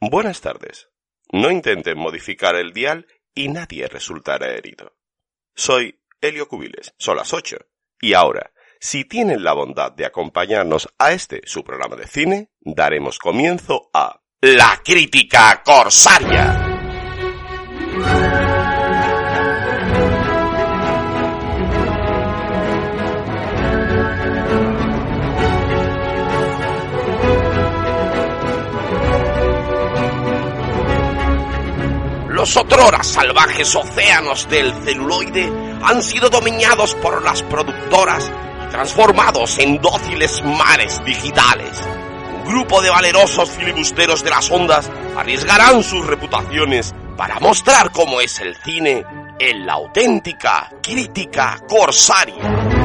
Buenas tardes. No intenten modificar el dial y nadie resultará herido. Soy Helio Cubiles, son las ocho. Y ahora, si tienen la bondad de acompañarnos a este, su programa de cine, daremos comienzo a La Crítica Corsaria. Los otrora salvajes océanos del celuloide han sido dominados por las productoras y transformados en dóciles mares digitales. Un grupo de valerosos filibusteros de las ondas arriesgarán sus reputaciones para mostrar cómo es el cine en la auténtica crítica corsaria.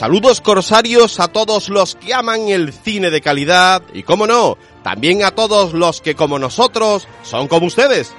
Saludos corsarios a todos los que aman el cine de calidad y, como no, también a todos los que, como nosotros, son como ustedes.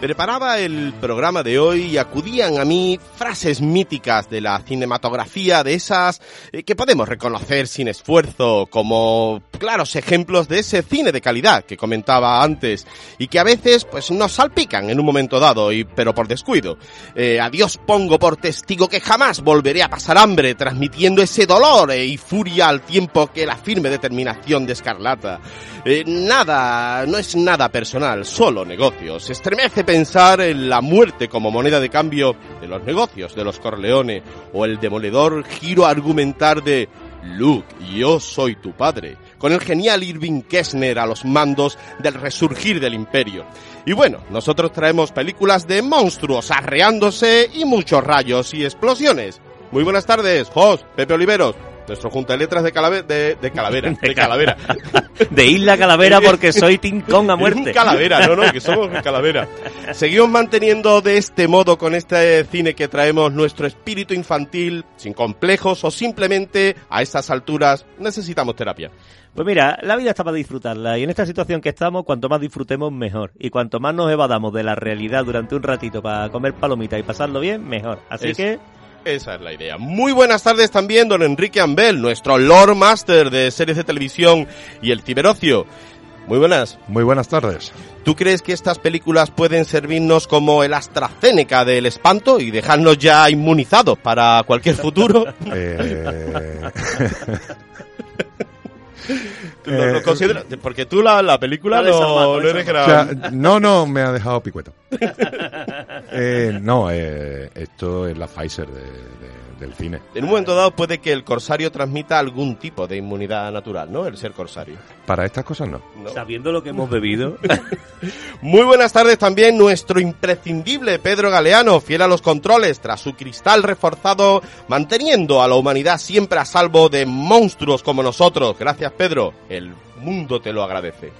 Preparaba el programa de hoy y acudían a mí frases míticas de la cinematografía, de esas eh, que podemos reconocer sin esfuerzo, como claros ejemplos de ese cine de calidad que comentaba antes y que a veces pues nos salpican en un momento dado, y, pero por descuido. Eh, a Dios pongo por testigo que jamás volveré a pasar hambre transmitiendo ese dolor y furia al tiempo que la firme determinación de Escarlata. Eh, nada, no es nada personal, solo negocios. Estremece pensar en la muerte como moneda de cambio de los negocios de los Corleone o el demoledor giro argumentar de Luke, yo soy tu padre, con el genial Irving Kessner a los mandos del resurgir del imperio. Y bueno, nosotros traemos películas de monstruos arreándose y muchos rayos y explosiones. Muy buenas tardes, Jos, Pepe Oliveros, nuestro junta de letras de, calave de, de calavera. De calavera. de Isla Calavera porque soy Kong a muerte. calavera, no, no, que somos calavera. Seguimos manteniendo de este modo con este cine que traemos nuestro espíritu infantil, sin complejos o simplemente a estas alturas necesitamos terapia. Pues mira, la vida está para disfrutarla y en esta situación que estamos, cuanto más disfrutemos, mejor. Y cuanto más nos evadamos de la realidad durante un ratito para comer palomitas y pasarlo bien, mejor. Así que esa es la idea. Muy buenas tardes también, don Enrique Ambel, nuestro Lord Master de series de televisión y el ciberocio. Muy buenas. Muy buenas tardes. ¿Tú crees que estas películas pueden servirnos como el AstraZeneca del espanto y dejarnos ya inmunizados para cualquier futuro? Eh... ¿Lo, lo considera? Porque tú la, la película no, no eres o sea, No, no, me ha dejado picueto. eh, no, eh, esto es la Pfizer de, de, del cine. En un momento dado puede que el corsario transmita algún tipo de inmunidad natural, ¿no? El ser corsario. Para estas cosas no. no. Sabiendo lo que hemos bebido. Muy buenas tardes también nuestro imprescindible Pedro Galeano, fiel a los controles, tras su cristal reforzado, manteniendo a la humanidad siempre a salvo de monstruos como nosotros. Gracias Pedro, el mundo te lo agradece.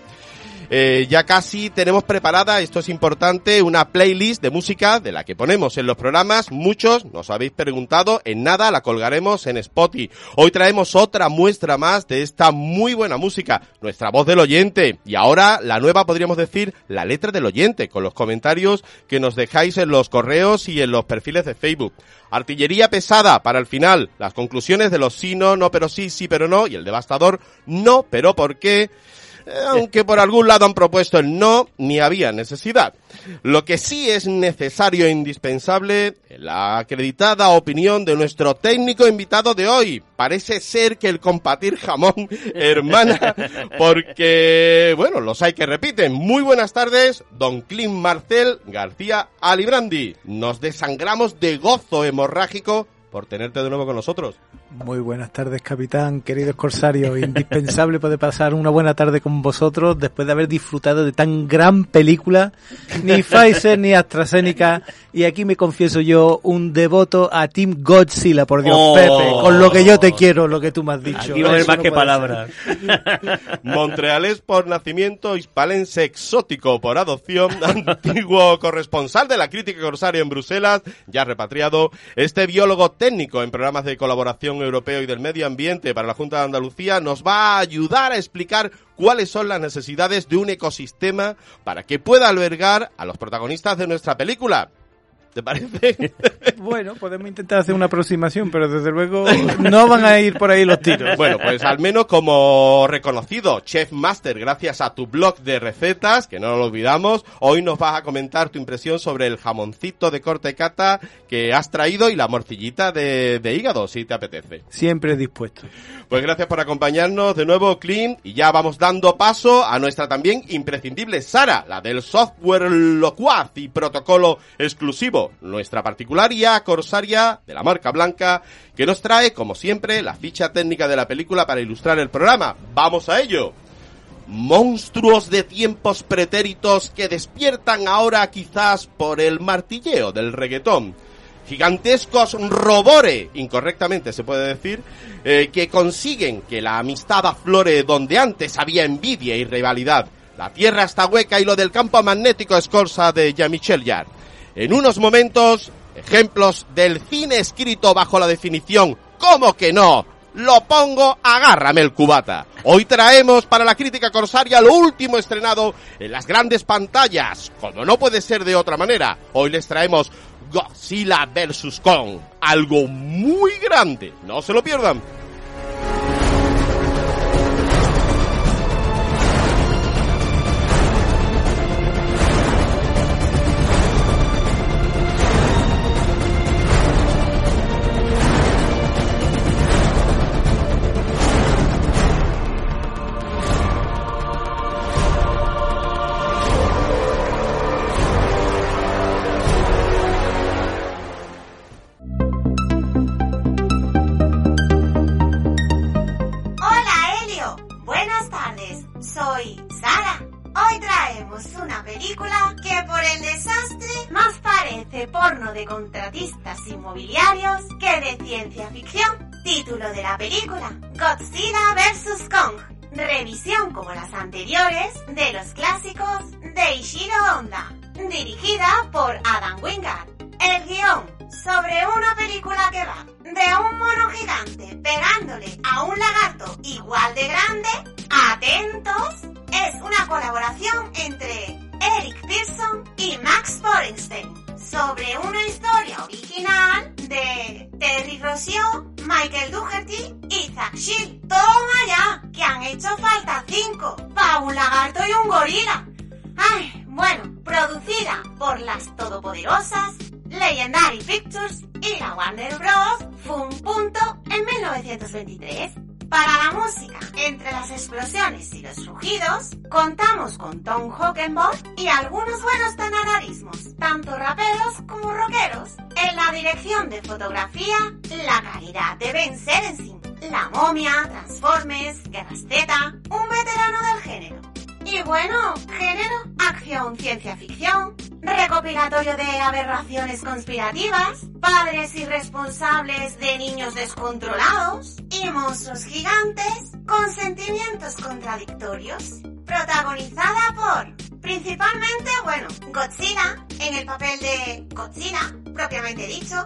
Eh, ya casi tenemos preparada, esto es importante, una playlist de música de la que ponemos en los programas. Muchos nos habéis preguntado, en nada la colgaremos en Spotify. Hoy traemos otra muestra más de esta muy buena música, nuestra voz del oyente. Y ahora la nueva, podríamos decir, la letra del oyente, con los comentarios que nos dejáis en los correos y en los perfiles de Facebook. Artillería pesada para el final, las conclusiones de los sí, no, no, pero sí, sí, pero no, y el devastador no, pero por qué aunque por algún lado han propuesto el no, ni había necesidad. Lo que sí es necesario e indispensable, la acreditada opinión de nuestro técnico invitado de hoy. Parece ser que el compatir jamón, hermana, porque, bueno, los hay que repiten. Muy buenas tardes, don Clint Marcel García Alibrandi. Nos desangramos de gozo hemorrágico por tenerte de nuevo con nosotros. Muy buenas tardes, capitán, queridos corsarios. Indispensable poder pasar una buena tarde con vosotros después de haber disfrutado de tan gran película. Ni Pfizer ni AstraZeneca. Y aquí me confieso yo, un devoto a Team Godzilla, por Dios, oh. Pepe. Con lo que yo te quiero, lo que tú me has dicho. Aquí va a haber más no que palabras. Montreales por nacimiento, hispalense exótico por adopción, antiguo corresponsal de la crítica corsario en Bruselas, ya repatriado. Este biólogo técnico en programas de colaboración europeo y del medio ambiente para la Junta de Andalucía, nos va a ayudar a explicar cuáles son las necesidades de un ecosistema para que pueda albergar a los protagonistas de nuestra película. ¿Te parece? Bueno, podemos intentar hacer una aproximación, pero desde luego no van a ir por ahí los tiros. Bueno, pues al menos como reconocido chef master gracias a tu blog de recetas, que no lo olvidamos, hoy nos vas a comentar tu impresión sobre el jamoncito de corte cata que has traído y la morcillita de, de hígado, si te apetece. Siempre dispuesto. Pues gracias por acompañarnos de nuevo, Clint, y ya vamos dando paso a nuestra también imprescindible Sara, la del software locuaz y protocolo exclusivo, nuestra particular IA corsaria de la marca blanca, que nos trae, como siempre, la ficha técnica de la película para ilustrar el programa. ¡Vamos a ello! Monstruos de tiempos pretéritos que despiertan ahora quizás por el martilleo del reggaetón gigantescos robore, incorrectamente se puede decir, eh, que consiguen que la amistad aflore donde antes había envidia y rivalidad. La tierra está hueca y lo del campo magnético es cosa de Jean-Michel Jarre. En unos momentos, ejemplos del cine escrito bajo la definición ¿Cómo que no? Lo pongo, agárrame el cubata. Hoy traemos para la crítica corsaria lo último estrenado en las grandes pantallas, como no puede ser de otra manera. Hoy les traemos Godzilla vs. Kong. Algo muy grande. No se lo pierdan. De contratistas inmobiliarios que de ciencia ficción. Título de la película, Godzilla vs. Kong. Revisión como las anteriores de los clásicos de Ishiro Honda. Dirigida por Adam Wingard. El guion sobre una película que va de un mono gigante pegándole a un lagarto igual de grande. Atentos, es una colaboración entre Eric Pearson y Max Borenstein sobre una historia original de Terry Rossio, Michael Dougherty y Zach Shield. Toma ya, que han hecho falta cinco para un lagarto y un gorila. Ay, bueno, producida por las todopoderosas Legendary Pictures y la Warner Bros. fue un punto en 1923. Para la música, entre las explosiones y los rugidos, contamos con Tom Hockenborg y algunos buenos tenararismos, tanto raperos como rockeros. En la dirección de fotografía, la calidad de Ben La Momia, Transformers, Guerra Z, un veterano del género. Y bueno, género, acción, ciencia ficción, recopilatorio de aberraciones conspirativas, padres irresponsables de niños descontrolados y monstruos gigantes con sentimientos contradictorios. Protagonizada por, principalmente, bueno, Godzilla, en el papel de Godzilla, propiamente dicho,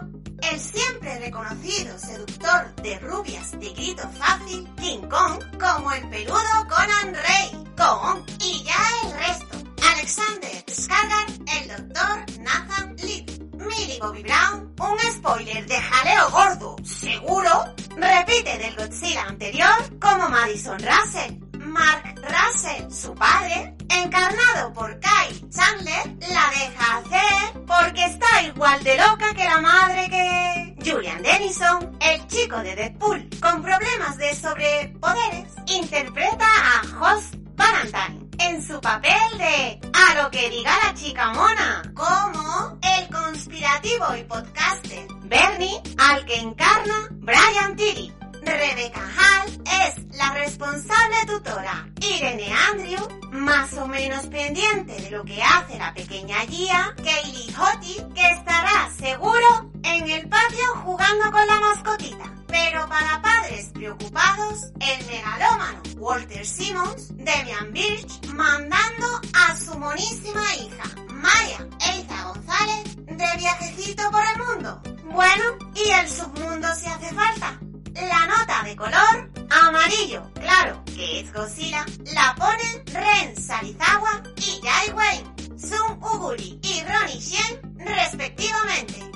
el siempre reconocido seductor de rubias de grito fácil, King Kong, como el peludo Conan Rey, Kong, y ya el resto. Alexander Skarsgård, el doctor Nathan Lee, Millie Bobby Brown, un spoiler de jaleo gordo, seguro, repite del Godzilla anterior como Madison Russell. Mark Russell, su padre, encarnado por Kyle Chandler, la deja hacer porque está igual de loca que la madre que... Julian Dennison, el chico de Deadpool, con problemas de sobrepoderes, interpreta a Host Valentine en su papel de A lo que diga la chica mona, como el conspirativo y podcaster Bernie, al que encarna Brian Tilly. Rebecca Hall es la responsable tutora. Irene Andrew, más o menos pendiente de lo que hace la pequeña Gia. Kaylee Hottie, que estará seguro en el patio jugando con la mascotita. Pero para padres preocupados, el megalómano Walter Simmons, Demian Birch, mandando a su monísima hija, Maya Eiza González, de viajecito por el mundo. Bueno, y el submundo si hace falta. La nota de color amarillo, claro, que es Godzilla, la ponen Ren Sarizawa y Jai Wayne, Sun Uguri y Ronnie Shen, respectivamente.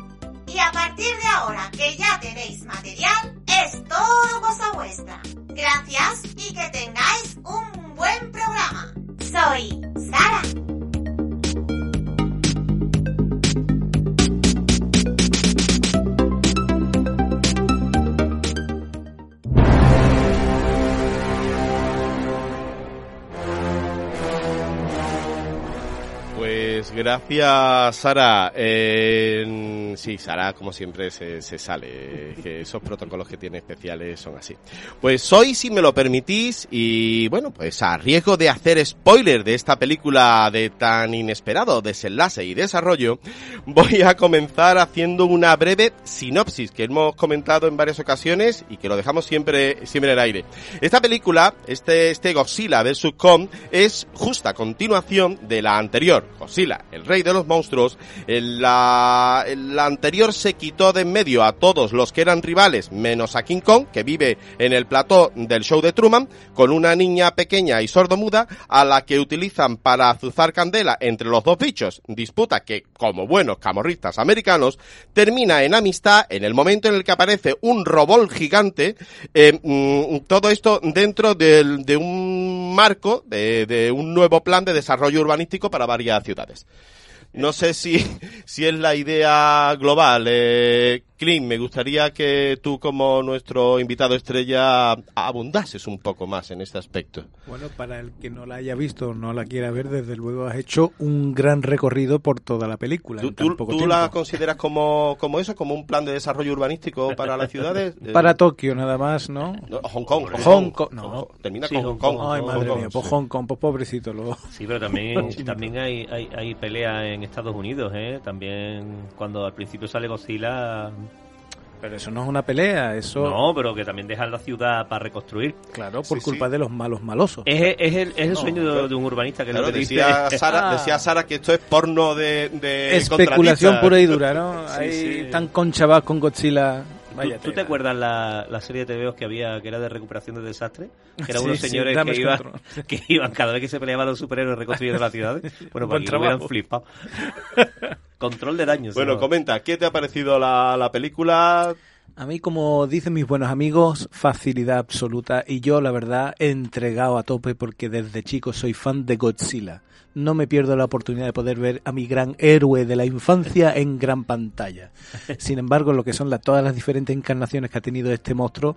Y a partir de ahora que ya tenéis material, es todo cosa vuestra. Gracias y que tengáis un buen programa. Soy Sara. Gracias, Sara. Eh, sí, Sara, como siempre, se, se sale. Que esos protocolos que tiene especiales son así. Pues hoy, si me lo permitís, y bueno, pues a riesgo de hacer spoiler de esta película de tan inesperado desenlace y desarrollo, voy a comenzar haciendo una breve sinopsis que hemos comentado en varias ocasiones y que lo dejamos siempre, siempre en el aire. Esta película, este, este Godzilla vs. Kong, es justa continuación de la anterior, Godzilla, el rey de los monstruos. La, anterior se quitó de en medio a todos los que eran rivales, menos a King Kong, que vive en el plató del show de Truman, con una niña pequeña y sordomuda, a la que utilizan para azuzar candela entre los dos bichos. Disputa que, como buenos camorristas americanos, termina en amistad en el momento en el que aparece un robol gigante, eh, mm, todo esto dentro de un marco, de un nuevo plan de desarrollo urbanístico para varias ciudades. No sé si, si es la idea global. Eh, Clint, me gustaría que tú, como nuestro invitado estrella, abundases un poco más en este aspecto. Bueno, para el que no la haya visto o no la quiera ver, desde luego has hecho un gran recorrido por toda la película. ¿Tú, en tan tú- poco tú la consideras como, como eso, como un plan de desarrollo urbanístico para las ciudades? Para Tokio nada más, ¿no? no, Hong Kong. Hong, Hong Kong. Kong, no. Termina Sí, con Hong Hong Kong. Kong. Ay, Hong madre Kong, mía, pues sí. Hong Kong, pues pobrecito. Lo... Sí, pero también, también hay, hay, hay pelea en Estados Unidos, ¿eh? También cuando al principio sale Godzilla... Pero eso no es una pelea, eso... No, pero que también dejan la ciudad para reconstruir. Claro, por Sí, culpa sí. de los malos malosos. Es, es el, es el No, sueño de, un urbanista que Claro, lo que dice... decía, Sara, Ah. decía Sara que esto es porno de, de Especulación pura y dura, ¿no? Sí, Ahí sí. tan conchavas con Godzilla. ¿Tú, Vaya tú te acuerdas la, la serie de TVOs que había que era de recuperación de desastres? Que eran Sí, unos sí, señores que, iban, que iban cada vez que se peleaban los superhéroes reconstruyendo las ciudades. Bueno, Buen pues aquí lo hubieran flipado. Control de daños. Bueno, comenta, ¿qué te ha parecido la, la película? A mí, como dicen mis buenos amigos, facilidad absoluta. Y yo, la verdad, he entregado a tope porque desde chico soy fan de Godzilla. No me pierdo la oportunidad de poder ver a mi gran héroe de la infancia en gran pantalla. Sin embargo, lo que son las, todas las diferentes encarnaciones que ha tenido este monstruo,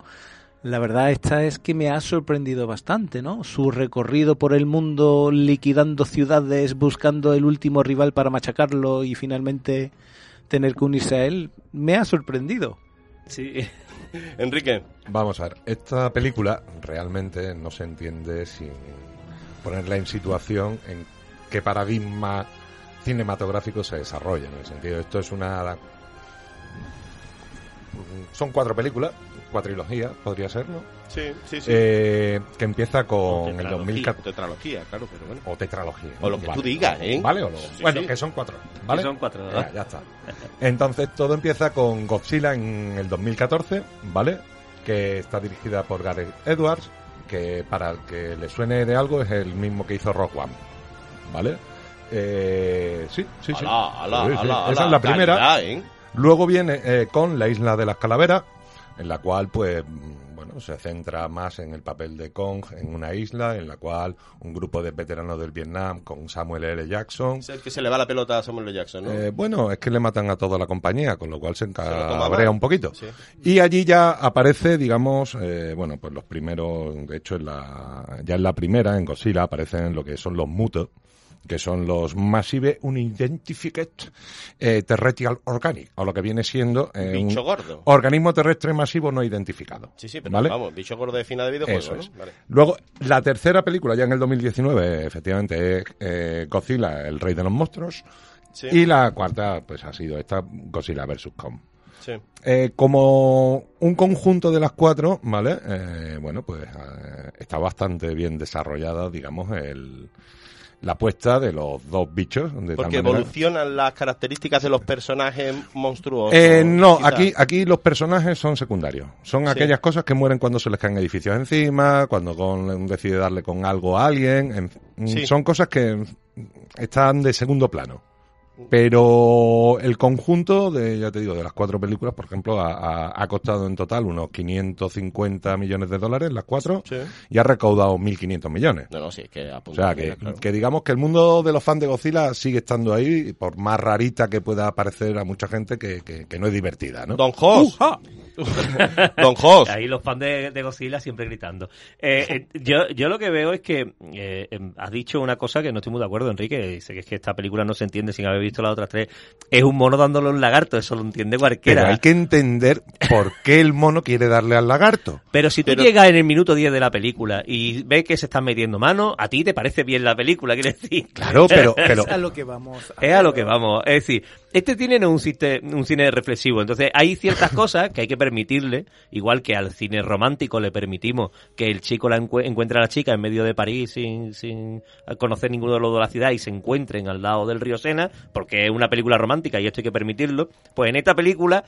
la verdad esta es que me ha sorprendido bastante, ¿no? Su recorrido por el mundo liquidando ciudades, buscando el último rival para machacarlo y finalmente tener que unirse a él, me ha sorprendido. Sí. Enrique. Vamos a ver, esta película realmente no se entiende sin ponerla en situación en qué paradigma cinematográfico se desarrolla. En el sentido, esto es una. Son cuatro películas, cuatrilogía, podría ser, ¿no? Sí, sí, sí. Eh, que empieza con el Tetralogía, 2014. Tetralogía, claro, pero bueno. O tetralogía. O lo que Vale. tú digas, ¿eh? ¿Vale o no? Sí, bueno, sí. que son cuatro. ¿Vale? Son cuatro, Ya, ¿verdad? ya está. Entonces todo empieza con Godzilla en el 2014, ¿vale? Que está dirigida por Gareth Edwards, que para el que le suene de algo es el mismo que hizo Rock One, ¿vale? Eh, sí, sí, sí. Alá, alá, Sí, sí. alá, Esa es la primera. calidad, ¿eh? Luego viene eh, con La Isla de las Calaveras, en la cual, pues, bueno, se centra más en el papel de Kong en una isla, en la cual un grupo de veteranos del Vietnam con Samuel L. Jackson. Es el que se le va la pelota a Samuel L. Jackson, ¿no? Eh, bueno, es que le matan a toda la compañía, con lo cual se encabrea un poquito. Sí. Y allí ya aparece, digamos, eh, bueno, pues los primeros, de hecho, en la, ya en la primera, en Godzilla, aparecen lo que son los mutos, que son los Massive Unidentified eh, Terrestrial Organic, o lo que viene siendo eh, Bicho un gordo. organismo terrestre masivo no identificado. Sí, sí, pero ¿vale? vamos, bicho gordo de fina de videojuego, Eso ¿no? es. Vale. Luego, la tercera película, ya en el 2019, efectivamente, es eh, Godzilla, el rey de los monstruos. Sí, Y la cuarta, pues ha sido esta, Godzilla vs. Kong. sí. Eh, como un conjunto de las cuatro, ¿vale? Eh, bueno, pues eh, está bastante bien desarrollada, digamos, el, la apuesta de los dos bichos. De Porque tal manera- evolucionan las características de los personajes monstruosos. Eh, no, quizás. aquí, aquí los personajes son secundarios. Son aquellas cosas que mueren cuando se les caen edificios encima, cuando con, decide darle con algo a alguien. en- Sí. Son cosas que están de segundo plano. Pero el conjunto de, ya te digo, de las cuatro películas, por ejemplo, ha, ha- ha costado en total unos 550 millones de dólares, las cuatro, Sí. y ha recaudado 1.500 millones. No, no, sí, es que O sea, que, bien, claro. que digamos que el mundo de los fans de Godzilla sigue estando ahí, por más rarita que pueda parecer a mucha gente que, que- que no es divertida, ¿no? Don Jos. Don Jos. Ahí los fans de, de Godzilla siempre gritando. Eh, eh, yo, yo lo que veo es que eh, em, has dicho una cosa que no estoy muy de acuerdo, Enrique. Dice que es que esta película no se entiende sin haber visto las otras tres. Es un mono dándole un lagarto, eso lo entiende Pero cualquiera. hay que entender por qué el mono quiere darle al lagarto. Pero si tú Pero- llegas en el minuto 10 de la película y ves que se están metiendo mano, a ti te parece bien la película, quiere decir. Claro, pero, pero Es a lo que vamos. Es a lo que vamos. Es decir, este tiene no un, cine, un cine reflexivo. Entonces, hay ciertas cosas que hay que permitirle, igual que al cine romántico le permitimos que el chico la encue- encuentre a la chica en medio de París sin, sin conocer ninguno de los de la ciudad y se encuentren al lado del río Sena, porque es una película romántica y esto hay que permitirlo. Pues en esta película,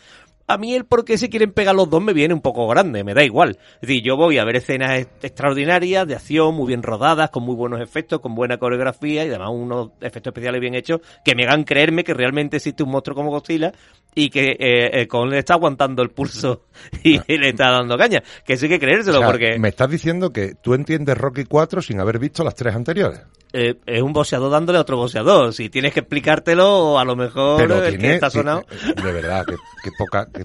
a mí el por qué se quieren pegar los dos me viene un poco grande, me da igual. Es decir, yo voy a ver escenas extraordinarias de acción, muy bien rodadas, con muy buenos efectos, con buena coreografía y además unos efectos especiales bien hechos que me hagan creerme que realmente existe un monstruo como Godzilla y que eh, eh, Kong le está aguantando el pulso y le está dando caña. Que hay que creérselo o sea, porque me estás diciendo que tú entiendes Rocky 4 sin haber visto las tres anteriores. Eh, es un boxeador dándole a otro boxeador. Si tienes que explicártelo, a lo mejor Pero el tiene, que está sonado... tiene- de verdad, que, que poca, que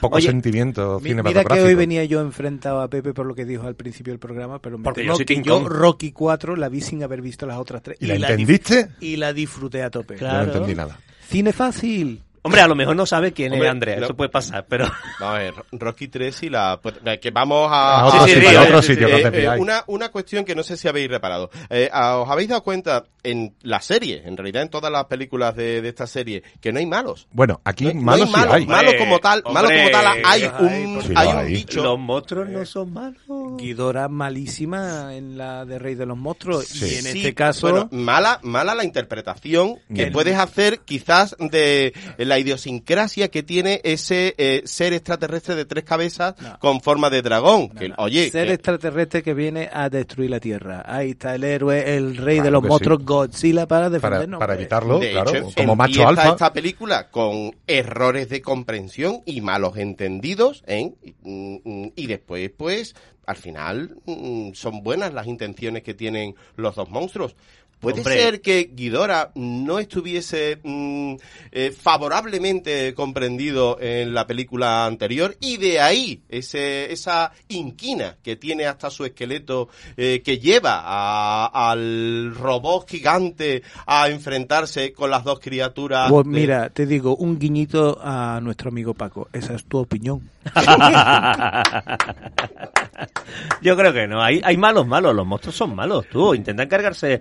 poco Oye, sentimiento Mi- Mira que hoy venía yo enfrentado a Pepe por lo que dijo al principio del programa, pero me Porque yo que yo. Rocky 4 la vi sin haber visto las otras tres. ¿Y la entendiste? Y la disfruté a tope. Yo no Claro. entendí nada. Cine fácil. Hombre, a lo mejor no sabe quién Hombre, es Andrea, no. eso puede pasar, pero... Vamos a ver, Rocky 3 y la... pues, que vamos a... A otro sí, sitio, sí, a otro sí, sí, sitio, sí. no Eh, te eh, una, una cuestión que no sé si habéis reparado. Eh, ¿Os habéis dado cuenta en la serie, en realidad en todas las películas de, de esta serie, que no hay malos? Bueno, aquí No, no malos hay sí malos, hay. malos Hombre, como tal, malos como tal, hombre, hay un, hay, hay bicho. Los monstruos no son malos. Guidora malísima en la de Rey de los Monstruos. Sí. Y en Sí, este caso. bueno, mala, mala la interpretación que puedes hacer quizás de la idiosincrasia que tiene ese eh, ser extraterrestre de tres cabezas No. con forma de dragón. que, no, oye, ser que- extraterrestre que viene a destruir la Tierra. Ahí está el héroe, el rey Claro de los monstruos, sí. Godzilla, para defendernos. para evitarlo, de claro, hecho, como macho empieza alfa. esta película con errores de comprensión y malos entendidos, ¿eh? Mm, mm, y después, pues, al final mm, son buenas las intenciones que tienen los dos monstruos. Puede Hombre. ser que Guidora no estuviese mm, eh, favorablemente comprendido en la película anterior y de ahí ese, esa inquina que tiene hasta su esqueleto eh, que lleva a- al robot gigante a enfrentarse con las dos criaturas. Pues de- mira, te digo, un guiñito a nuestro amigo Paco. Esa es tu opinión. Yo creo que no. Hay, hay malos, malos. Los monstruos son malos, tú. Intentan cargarse eh,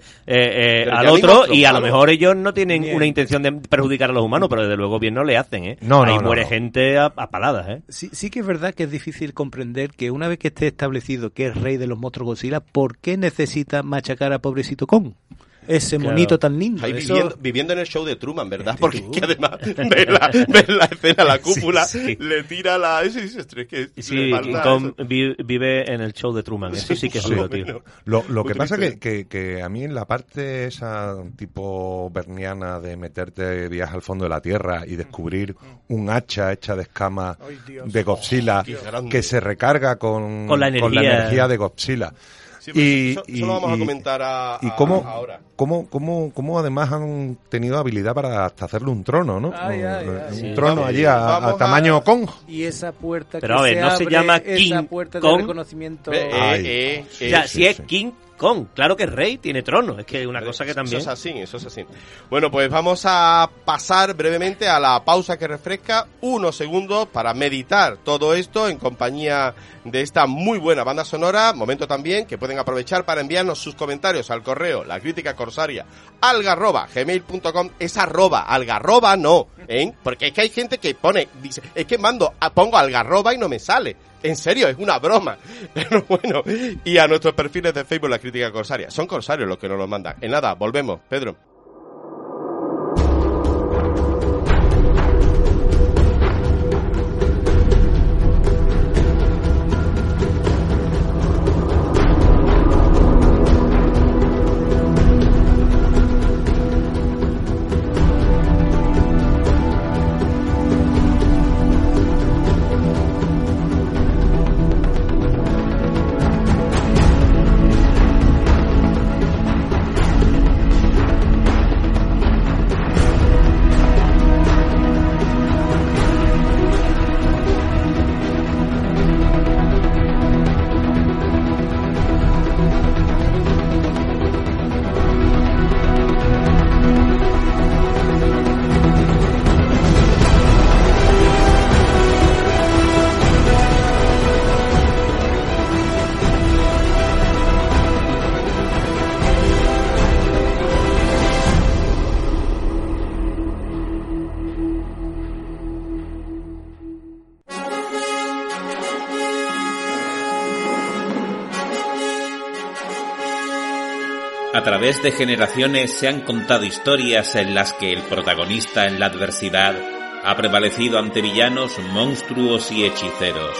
eh, al otro monstruos y a lo mejor ellos no tienen Bien. una intención de perjudicar a los humanos, pero desde luego bien no le hacen, ¿eh? No, no, Ahí no, muere no. gente a, a paladas, ¿eh? Sí, sí que es verdad que es difícil comprender que una vez que esté establecido que es rey de los monstruos Godzilla, ¿por qué necesita machacar a pobrecito Kong? Ese Claro. monito tan lindo. Ahí Eso- viviendo, viviendo en el show de Truman, ¿verdad? Porque es que además ves la, la escena, la cúpula, sí. le tira la... Eso y dices, "Es que Sí, le falta King Kong eso". vi- vive en el show de Truman. Eso sí que es Sí. duro, tío. Lo, que pasa que, que, que a mí en la parte esa tipo berniana de meterte viaje al fondo de la tierra y descubrir un hacha hecha de escamas de Godzilla grande. que se recarga con, Con la energía. energía de Godzilla. Sí, pero y, eso, eso y- lo vamos a comentar a, ¿Y a- cómo, ahora. cómo, cómo, cómo además han tenido habilidad para hasta hacerle un trono, ¿no? Ay, ay, un ay. un Sí. trono Vamos- allí a, a vamos a- tamaño Kong. Y esa puerta Pero que a ver, se no se llama esa puerta de Kong. reconocimiento. Eh, Ay. eh, eh, O sea, sí, si es. King Claro que es rey, tiene trono. Es que es una cosa que también... Eso es así, eso es así. Bueno, pues vamos a pasar brevemente a la pausa que refresca unos segundos para meditar todo esto en compañía de esta muy buena banda sonora. Momento también que pueden aprovechar para enviarnos sus comentarios al correo, la crítica corsaria, algarroba, gmail.com, es arroba, algarroba no, ¿eh? Porque es que hay gente que pone, dice, es que mando, pongo algarroba y no me sale. En serio, es una broma. Pero bueno, y a nuestros perfiles de Facebook la crítica corsaria. Son corsarios los que nos lo mandan. En nada, volvemos, Pedro. Través de generaciones se han contado historias en las que el protagonista en la adversidad ha prevalecido ante villanos, monstruos y hechiceros.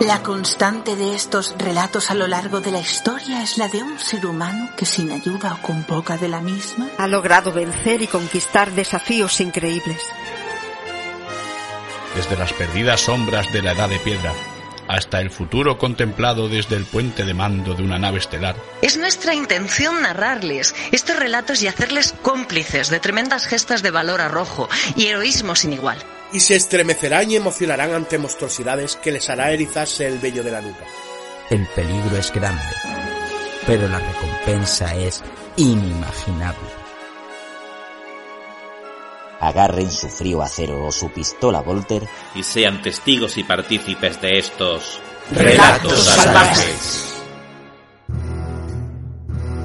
La constante de estos relatos a lo largo de la historia es la de un ser humano que sin ayuda o con poca de la misma ha logrado vencer y conquistar desafíos increíbles. Desde las perdidas sombras de la Edad de Piedra hasta el futuro contemplado desde el puente de mando de una nave estelar. Es nuestra intención narrarles estos relatos y hacerles cómplices de tremendas gestas de valor arrojo y heroísmo sin igual. Y se estremecerán y emocionarán ante monstruosidades que les hará erizarse el vello de la nuca. El peligro es grande, pero la recompensa es inimaginable. Agarren su frío acero o su pistola Volter y sean testigos y partícipes de estos relatos salvajes.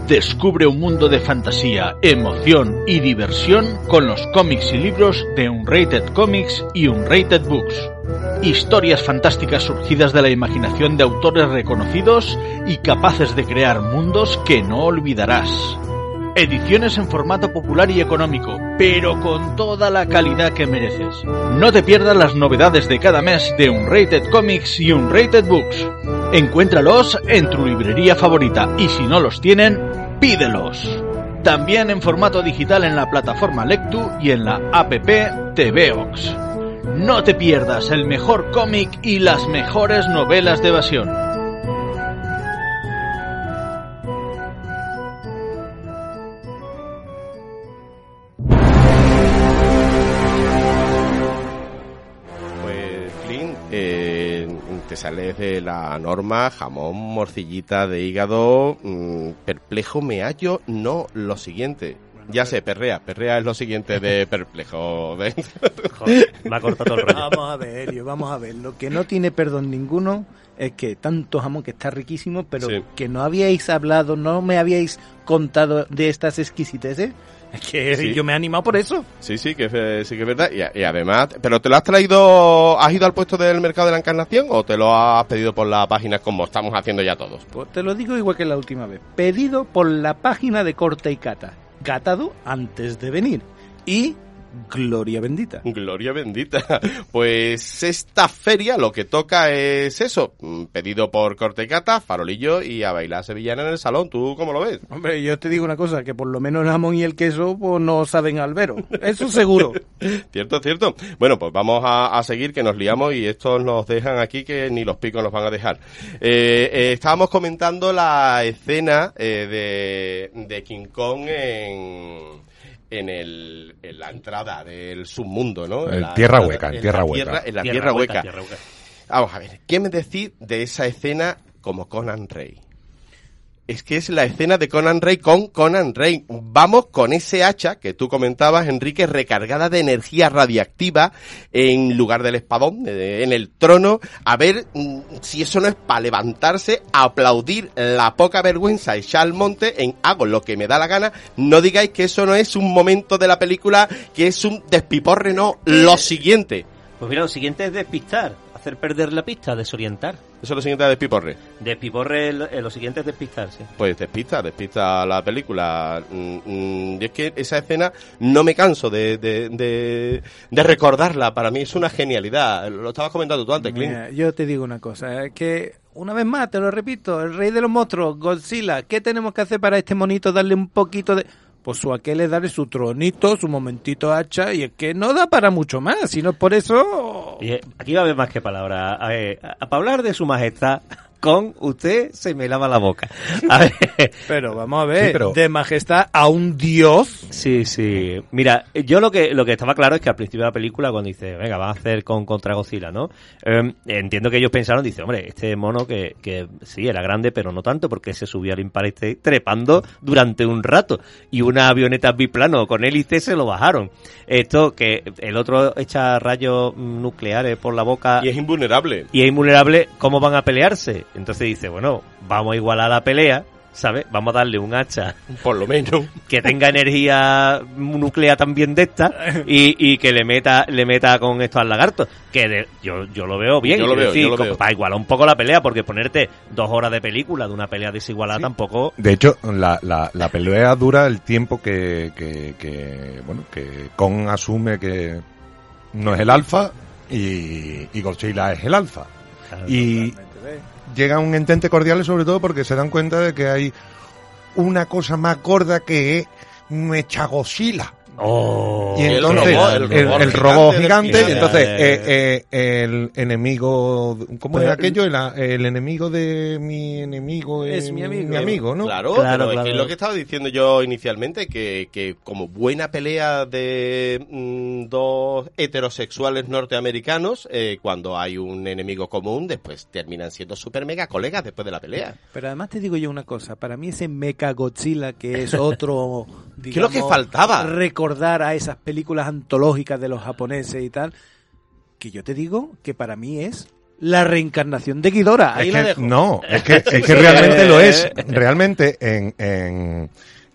Descubre un mundo de fantasía, emoción y diversión con los cómics y libros de Unrated Comics y Unrated Books. Historias fantásticas surgidas de la imaginación de autores reconocidos y capaces de crear mundos que no olvidarás. Ediciones en formato popular y económico, pero con toda la calidad que mereces. No te pierdas las novedades de cada mes de Unrated Comics y Unrated Books. Encuéntralos en tu librería favorita y si no los tienen, pídelos. También en formato digital en la plataforma Lectu y en la app TVOX. No te pierdas el mejor cómic y las mejores novelas de evasión. Sales de la norma, jamón, morcillita de hígado, mmm, perplejo me hallo, no lo siguiente. Ya sé, perrea, perrea es lo siguiente de perplejo. Joder, me ha cortado todo el rollo. Vamos a ver, Elio, vamos a ver. Lo que no tiene perdón ninguno es que tanto jamón que está riquísimo, pero Sí. que no habíais hablado, no me habíais contado de estas exquisiteces. Es que Sí. yo me he animado por eso. Sí, sí, que es, eh, sí que es verdad. Y, y además, ¿pero te lo has traído, has ido al puesto del mercado de la encarnación o te lo has pedido por la página como estamos haciendo ya todos? Pues te lo digo igual que la última vez. Pedido por la página de Corta y Cata. Catado antes de venir. Y gloria bendita. Gloria bendita. Pues esta feria lo que toca es eso. mm, Pedido por Cortecata, Farolillo y a bailar sevillana en el salón. ¿Tú cómo lo ves? Hombre, yo te digo una cosa, que por lo menos el jamón y el queso pues no saben albero. Eso seguro. Cierto, cierto. Bueno, pues vamos a, a seguir, que nos liamos y estos nos dejan aquí que ni los picos nos van a dejar. Eh, eh, estábamos comentando la escena eh, de, de King Kong en... En, el, en la entrada del submundo, ¿no? En la tierra hueca, en la tierra hueca. en la Tierra tierra, hueca, hueca. tierra hueca. Vamos a ver, ¿qué me decís de esa escena como Conan Rey? Es que es la escena de Conan Rey con Conan Rey. Vamos con ese hacha que tú comentabas, Enrique, recargada de energía radiactiva en lugar del espadón, de- en el trono, a ver mm, si eso no es para levantarse, aplaudir la poca vergüenza al monte en hago lo que me da la gana. No digáis que eso no es un momento de la película que es un despiporre, no. Lo siguiente. Pues mira, lo siguiente es despistar. Hacer perder la pista, desorientar. Eso es lo siguiente de Piporre. Despiporre, el- eh, lo siguiente es despistarse. Pues despista, despista la película. Mm, mm, y es que esa escena no me canso de, de, de, de recordarla. Para mí es una genialidad. Lo estabas comentando tú antes, Clint. Mira, yo te digo una cosa, es que una vez más, te lo repito, el rey de los monstruos, Godzilla, ¿qué tenemos que hacer para este monito? Darle un poquito de... Pues su aquel es darle su tronito, su momentito hacha, y es que no da para mucho más, si no es por eso... Oye, aquí va a haber más que palabras. A- para hablar de su majestad, con usted se me lava la boca. A ver. Pero vamos a ver, Sí, pero- de majestad a un dios... Sí, sí. Mira, yo lo que lo que estaba claro es que al principio de la película, cuando dice, venga, van a hacer con contra Godzilla, ¿no? Eh, entiendo que ellos pensaron, dice, hombre, este mono que, que sí, era grande, pero no tanto, porque se subió al Empire State trepando durante un rato. Y una avioneta biplano con hélice se lo bajaron. Esto, que el otro echa rayos nucleares por la boca. Y es invulnerable. Y es invulnerable, ¿cómo van a pelearse? Entonces dice, bueno, vamos a igualar la pelea, ¿sabes? Vamos a darle un hacha. Por lo menos. Que tenga energía nuclear también de esta y, y que le meta le meta con esto al lagarto. Que de- yo, yo lo veo bien. Yo lo veo, decir, yo lo como veo. Para igualar un poco la pelea, porque ponerte dos horas de película de una pelea desigualada tampoco... De hecho, la, la, la pelea dura el tiempo que, que, que, bueno, que Kong asume que no es el alfa y, y Godzilla es el alfa. y llega un entente cordial sobre todo porque se dan cuenta de que hay una cosa más gorda que nuestra Godzilla. Oh, y El entonces robot, el, el robot el robot gigante y entonces eh, eh, el enemigo ¿cómo Pues, era aquello? El, el enemigo de mi enemigo Es mi amigo. amigo ¿no? Claro, Claro, pero es claro. que es lo que estaba diciendo yo inicialmente, que, que como buena pelea de mm, dos heterosexuales norteamericanos, eh, cuando hay un enemigo común, después terminan siendo super mega colegas después de la pelea. Pero además te digo yo una cosa, para mí ese Mecha Godzilla, que es otro... ¿Qué es lo que digamos, faltaba? Recordar a esas películas antológicas de los japoneses y tal, que yo te digo que para mí es la reencarnación de Ghidorah. Ahí Es la que dejo. no, es que, es que realmente lo es. Realmente en, en,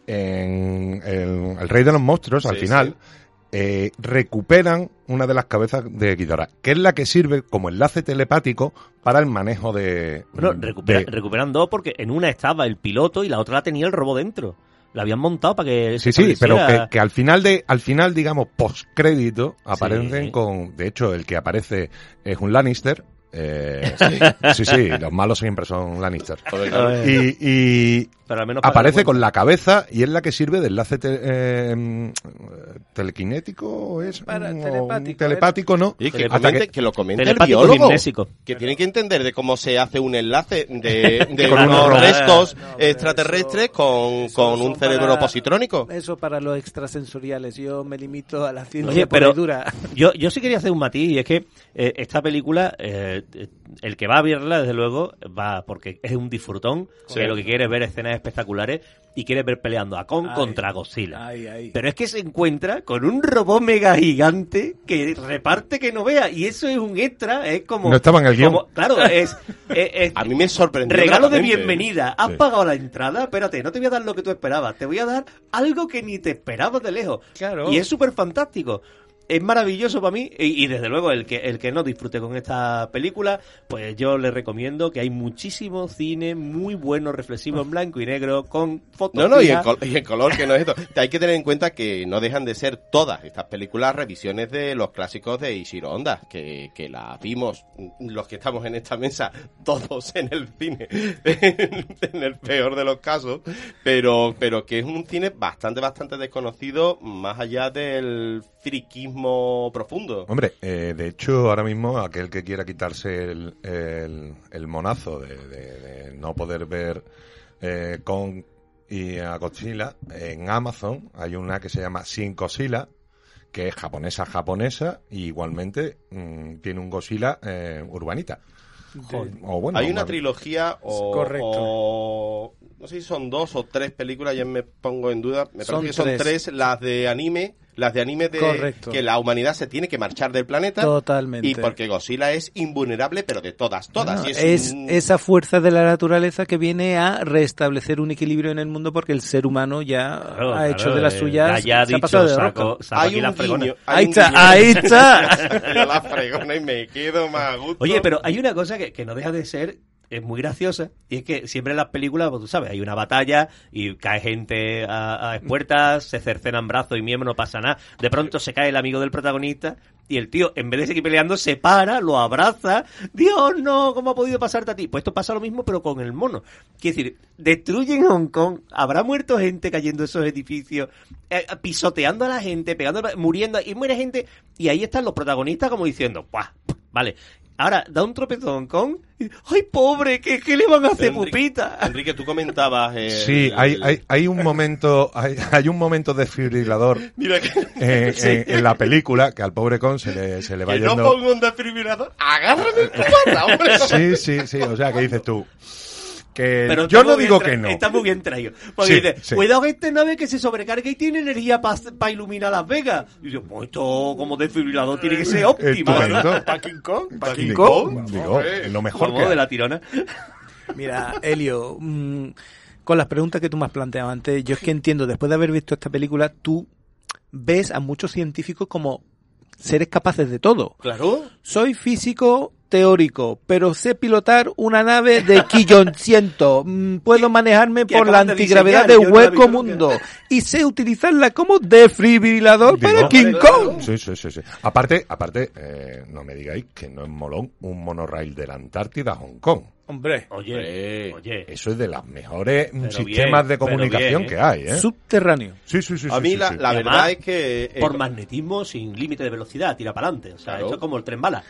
en el, el Rey de los Monstruos, al final, sí. eh, recuperan una de las cabezas de Ghidorah, que es la que sirve como enlace telepático para el manejo de... Bueno, recupera- de- recuperan dos porque en una estaba el piloto y la otra la tenía el robot dentro. La habían montado para que Sí, se sí, pero que, que al final de, al final, digamos, postcrédito, aparecen Sí. con, de hecho, el que aparece es un Lannister. eh, sí, sí, los malos siempre son Lannister. Y, y Pero al menos paga aparece con la cabeza y es la que sirve de enlace te- eh, mm, telequinético, es Para- Mm, o telepático, telepático, ¿no? Y que, comente- que- lo comente el biólogo. gimnésico. Que tiene que entender de cómo se hace un enlace de, de Con unos restos No, extraterrestres eso- con, eso con un cerebro para- positrónico. Eso para los extrasensoriales. Yo me limito a la ciencia Oye, pero dura. yo, yo sí quería hacer un matiz y es que eh, esta película, eh, eh, el que va a verla, desde luego, va porque es un disfrutón, Sí. que lo que quiere es ver escenas espectaculares y quiere ver peleando a Kong Ay. contra Godzilla. Ay, ay. Pero es que se encuentra con un robot mega gigante que reparte que no vea. Y eso es un extra, es como... No estaba en el guion. como- claro, es... es- es A mí me sorprendió. regalo de bienvenida. Has Sí. pagado la entrada, espérate, no te voy a dar lo que tú esperabas, te voy a dar algo que ni te esperabas de lejos. Claro. Y es súper fantástico. Es maravilloso para mí y, y desde luego el que el que no disfrute con esta película, pues yo le recomiendo que hay muchísimo cine muy bueno, reflexivo en blanco y negro con fotos. No, no, y fijas. col- y en color, que no es esto. Hay que tener en cuenta que no dejan de ser todas estas películas revisiones de los clásicos de Ishiro Honda, que, que las vimos los que estamos en esta mesa, todos en el cine, en el peor de los casos, pero, pero que es un cine bastante, bastante desconocido, más allá del friquismo profundo. Hombre, eh, de hecho, ahora mismo aquel que quiera quitarse el, el, el monazo de, de- de no poder ver eh, con y a Godzilla, en Amazon hay una que se llama Sin Godzilla, que es japonesa japonesa, y igualmente mm, tiene un Godzilla eh, urbanita. O bueno, Hay una trilogía o, Correcto. o- no sé si son dos o tres películas, ya me pongo en duda. Me parece Son que son tres. tres. las de anime Las de anime de Correcto. que la humanidad se tiene que marchar del planeta. Totalmente. Y porque Godzilla es invulnerable, pero de todas, todas. No, y es, es un- esa fuerza de la naturaleza que viene a restablecer un equilibrio en el mundo porque el ser humano ya Claro, ha hecho de las eh, suyas, ya ha se ha dicho, pasado de saco- la guiño, Ahí un está, guiño. ahí está. Yo la fregona y me quedo más a gusto. Oye, pero hay una cosa que, que no deja de ser es muy graciosa y es que siempre en las películas, pues tú sabes, hay una batalla y cae gente a, a puertas, se cercenan brazos y miembros, no pasa nada. De pronto se cae el amigo del protagonista y el tío, en vez de seguir peleando, se para, lo abraza. Dios, no, ¿cómo ha podido pasarte a ti? Pues esto pasa lo mismo, pero con el mono. Quiere decir, destruyen Hong Kong, habrá muerto gente cayendo en esos edificios, eh, pisoteando a la gente, pegando, muriendo, y muere gente, y ahí están los protagonistas como diciendo, ¡buah! Vale. Ahora, da un tropezón y, ¡Ay, pobre! ¿qué, qué le van a hacer, Enrique- pupita? Enrique, tú comentabas. eh, Sí, el- hay, hay, hay un momento, hay, hay un momento desfibrilador Mira que. eh, Sí. en, en la película que al pobre con se le, se le va que no yendo. pongo un desfibrilador. Agárrame en tu pata, hombre. Sí, sí, sí. O sea, que dices tú. Que Pero yo no digo que no. Está muy bien traído. Porque Sí, dice, sí. cuidado que este nave que se sobrecarga y tiene energía para iluminar Las Vegas. Y yo, pues esto como desfibrilador tiene que ser óptimo. ¿no? Estupendo. Pa' King Kong, pa' King Digo, Kong. digo, lo mejor Como que de la tirona. Mira, Elio, mm, con las preguntas que tú me has planteado antes, yo es que entiendo, después de haber visto esta película, tú ves a muchos científicos como seres capaces de todo. Claro. Soy físico teórico, pero sé pilotar una nave de quillonciento. Mm, Puedo manejarme por la de antigravedad diseñar, de no he hueco mundo. Y sé utilizarla como desfibrilador para King Kong. Sí, sí, sí, sí. Aparte, aparte, eh, no me digáis que no es molón un monorail de la Antártida a Hong Kong. Hombre, Oye, oye. Eso es de los mejores mm, Pero sistemas bien, de comunicación bien, que ¿eh? hay, ¿eh? subterráneo. Sí, sí, sí. A mí sí, la, sí. la verdad además, es que. eh, Por magnetismo sin límite de velocidad, tira para adelante. O sea, Claro. esto es como el tren bala.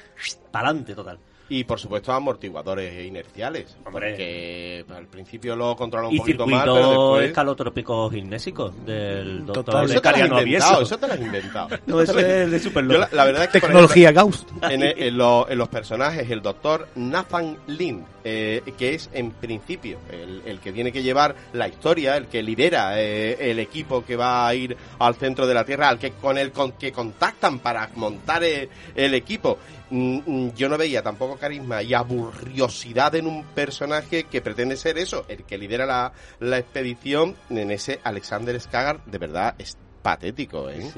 Para adelante, total. Y por supuesto amortiguadores inerciales. Hombre. Porque al principio lo controla un Y poquito más, pero después... escalotrópicos gimnésicos del doctor Total. Eso te lo has inventado, eso te lo has inventado. No, eso es de super Yo la, la verdad es que Tecnología Gauss. ejemplo, en, el- en lo- en los personajes el doctor Nathan Lin eh, que es en principio el, el que tiene que llevar la historia el que lidera eh, el equipo que va a ir al centro de la tierra al que con el con que contactan para montar el, el equipo Mm, mm, yo no veía tampoco carisma y aburriosidad en un personaje que pretende ser eso el que lidera la, la expedición en ese Alexander Skagar de verdad es patético ¿eh?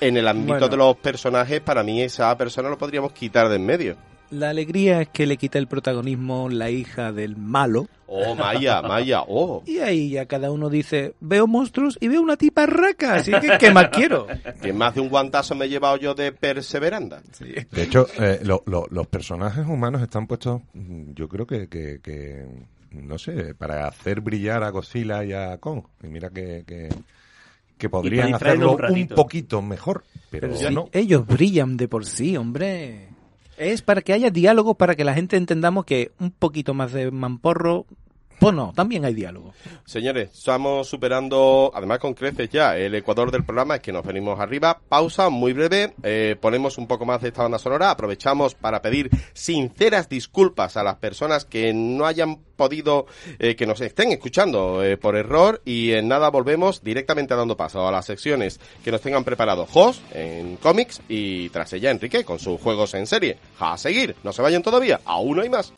en el ámbito Bueno. de los personajes, para mí esa persona lo podríamos quitar de en medio. La alegría es que le quita el protagonismo la hija del malo. Oh, Maya, Maya, oh. Y ahí ya cada uno dice, veo monstruos y veo una tipa raca, así que ¿qué más quiero? Que más de un guantazo me he llevado yo de perseveranda. De hecho, eh, lo- lo- los personajes humanos están puestos, mm, yo creo que, que, que, no sé, para hacer brillar a Godzilla y a Kong. Y mira que, que, que podrían hacerlo un poquito mejor, pero, Pero sí, no. ellos brillan de por sí, hombre. Es para que haya diálogo, para que la gente entendamos que un poquito más de mamporro, pues no, también hay diálogo. Señores, estamos superando, además con creces ya, el ecuador del programa, es que nos venimos arriba. Pausa muy breve, eh, ponemos un poco más de esta banda sonora, aprovechamos para pedir sinceras disculpas a las personas que no hayan podido, eh, que nos estén escuchando eh, por error y en nada volvemos directamente dando paso a las secciones que nos tengan preparado Jos en cómics y tras ella Enrique con sus juegos en serie. A seguir, no se vayan todavía, aún hay más.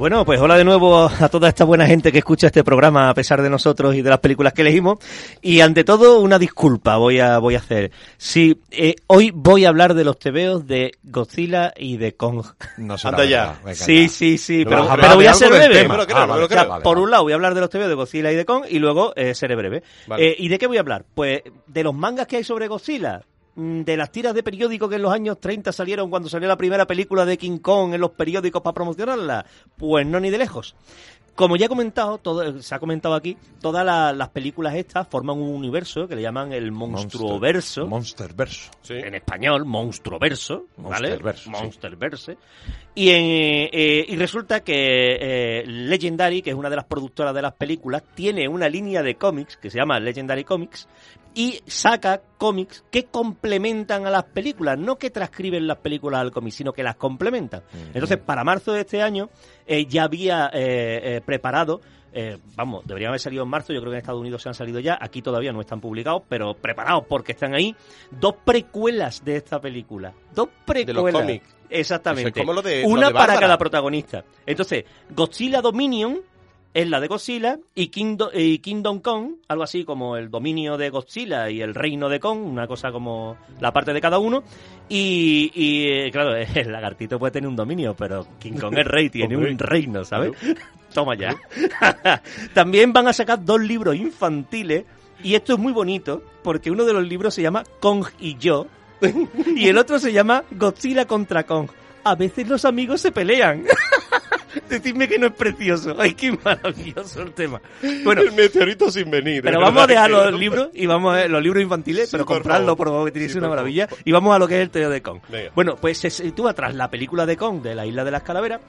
Bueno, pues hola de nuevo a toda esta buena gente que escucha este programa a pesar de nosotros y de las películas que elegimos. Y ante todo, una disculpa voy a, voy a hacer. Sí, eh, hoy voy a hablar de los tebeos de Godzilla y de Kong. No Anda ya. verdad, Sí, sí, sí, ¿No pero, pero voy a ser breve. creo, Ah, me lo vale, creo. O sea, vale, por vale. un lado voy a hablar de los tebeos de Godzilla y de Kong y luego eh, seré breve. Vale. Eh, ¿Y de qué voy a hablar? Pues de los mangas que hay sobre Godzilla. Mm, De las tiras de periódico que en los años 30 salieron cuando salió la primera película de King Kong en los periódicos para promocionarla. Pues no ni de lejos. Como ya he comentado, todo, se ha comentado aquí, todas la- las películas estas forman un universo que le llaman el monstruoverso. Monsterverso. En español, monstruoverso, ¿vale? Monsterverso, sí. Monsterverse. Y, en, eh, y resulta que eh, Legendary, que es una de las productoras de las películas, tiene una línea de cómics que se llama Legendary Comics y saca cómics que complementan a las películas, no que transcriben las películas al cómic, sino que las complementan. Entonces, para marzo de este año eh, ya había eh, eh, preparado eh, vamos, deberían haber salido en marzo, yo creo que en Estados Unidos se han salido ya, aquí todavía no están publicados, pero preparados porque están ahí, dos precuelas de esta película. Dos precuelas. cómics. Exactamente. Es como lo de- lo Una de para cada protagonista. Entonces, Godzilla Dominion es la de Godzilla y Kingdom, y Kingdom Kong, algo así como el dominio de Godzilla y el reino de Kong, una cosa como la parte de cada uno. Y, y, eh, claro, el lagartito puede tener un dominio, pero King Kong es rey, tiene un reino, ¿sabes? Toma ya. También van a sacar dos libros infantiles y esto es muy bonito porque uno de los libros se llama Kong y yo y el otro se llama Godzilla contra Kong. A veces los amigos se pelean. Decidme que no es precioso. Ay, qué maravilloso el tema. Bueno, el meteorito sin venir. pero vamos a dejar los libros y vamos a los libros infantiles, pero por comprarlo por favor, que tiene Sí, una maravilla. Y vamos a lo que es el teo de Kong. Venga. Bueno, pues se sitúa tras la película de Kong de la Isla de las Calaveras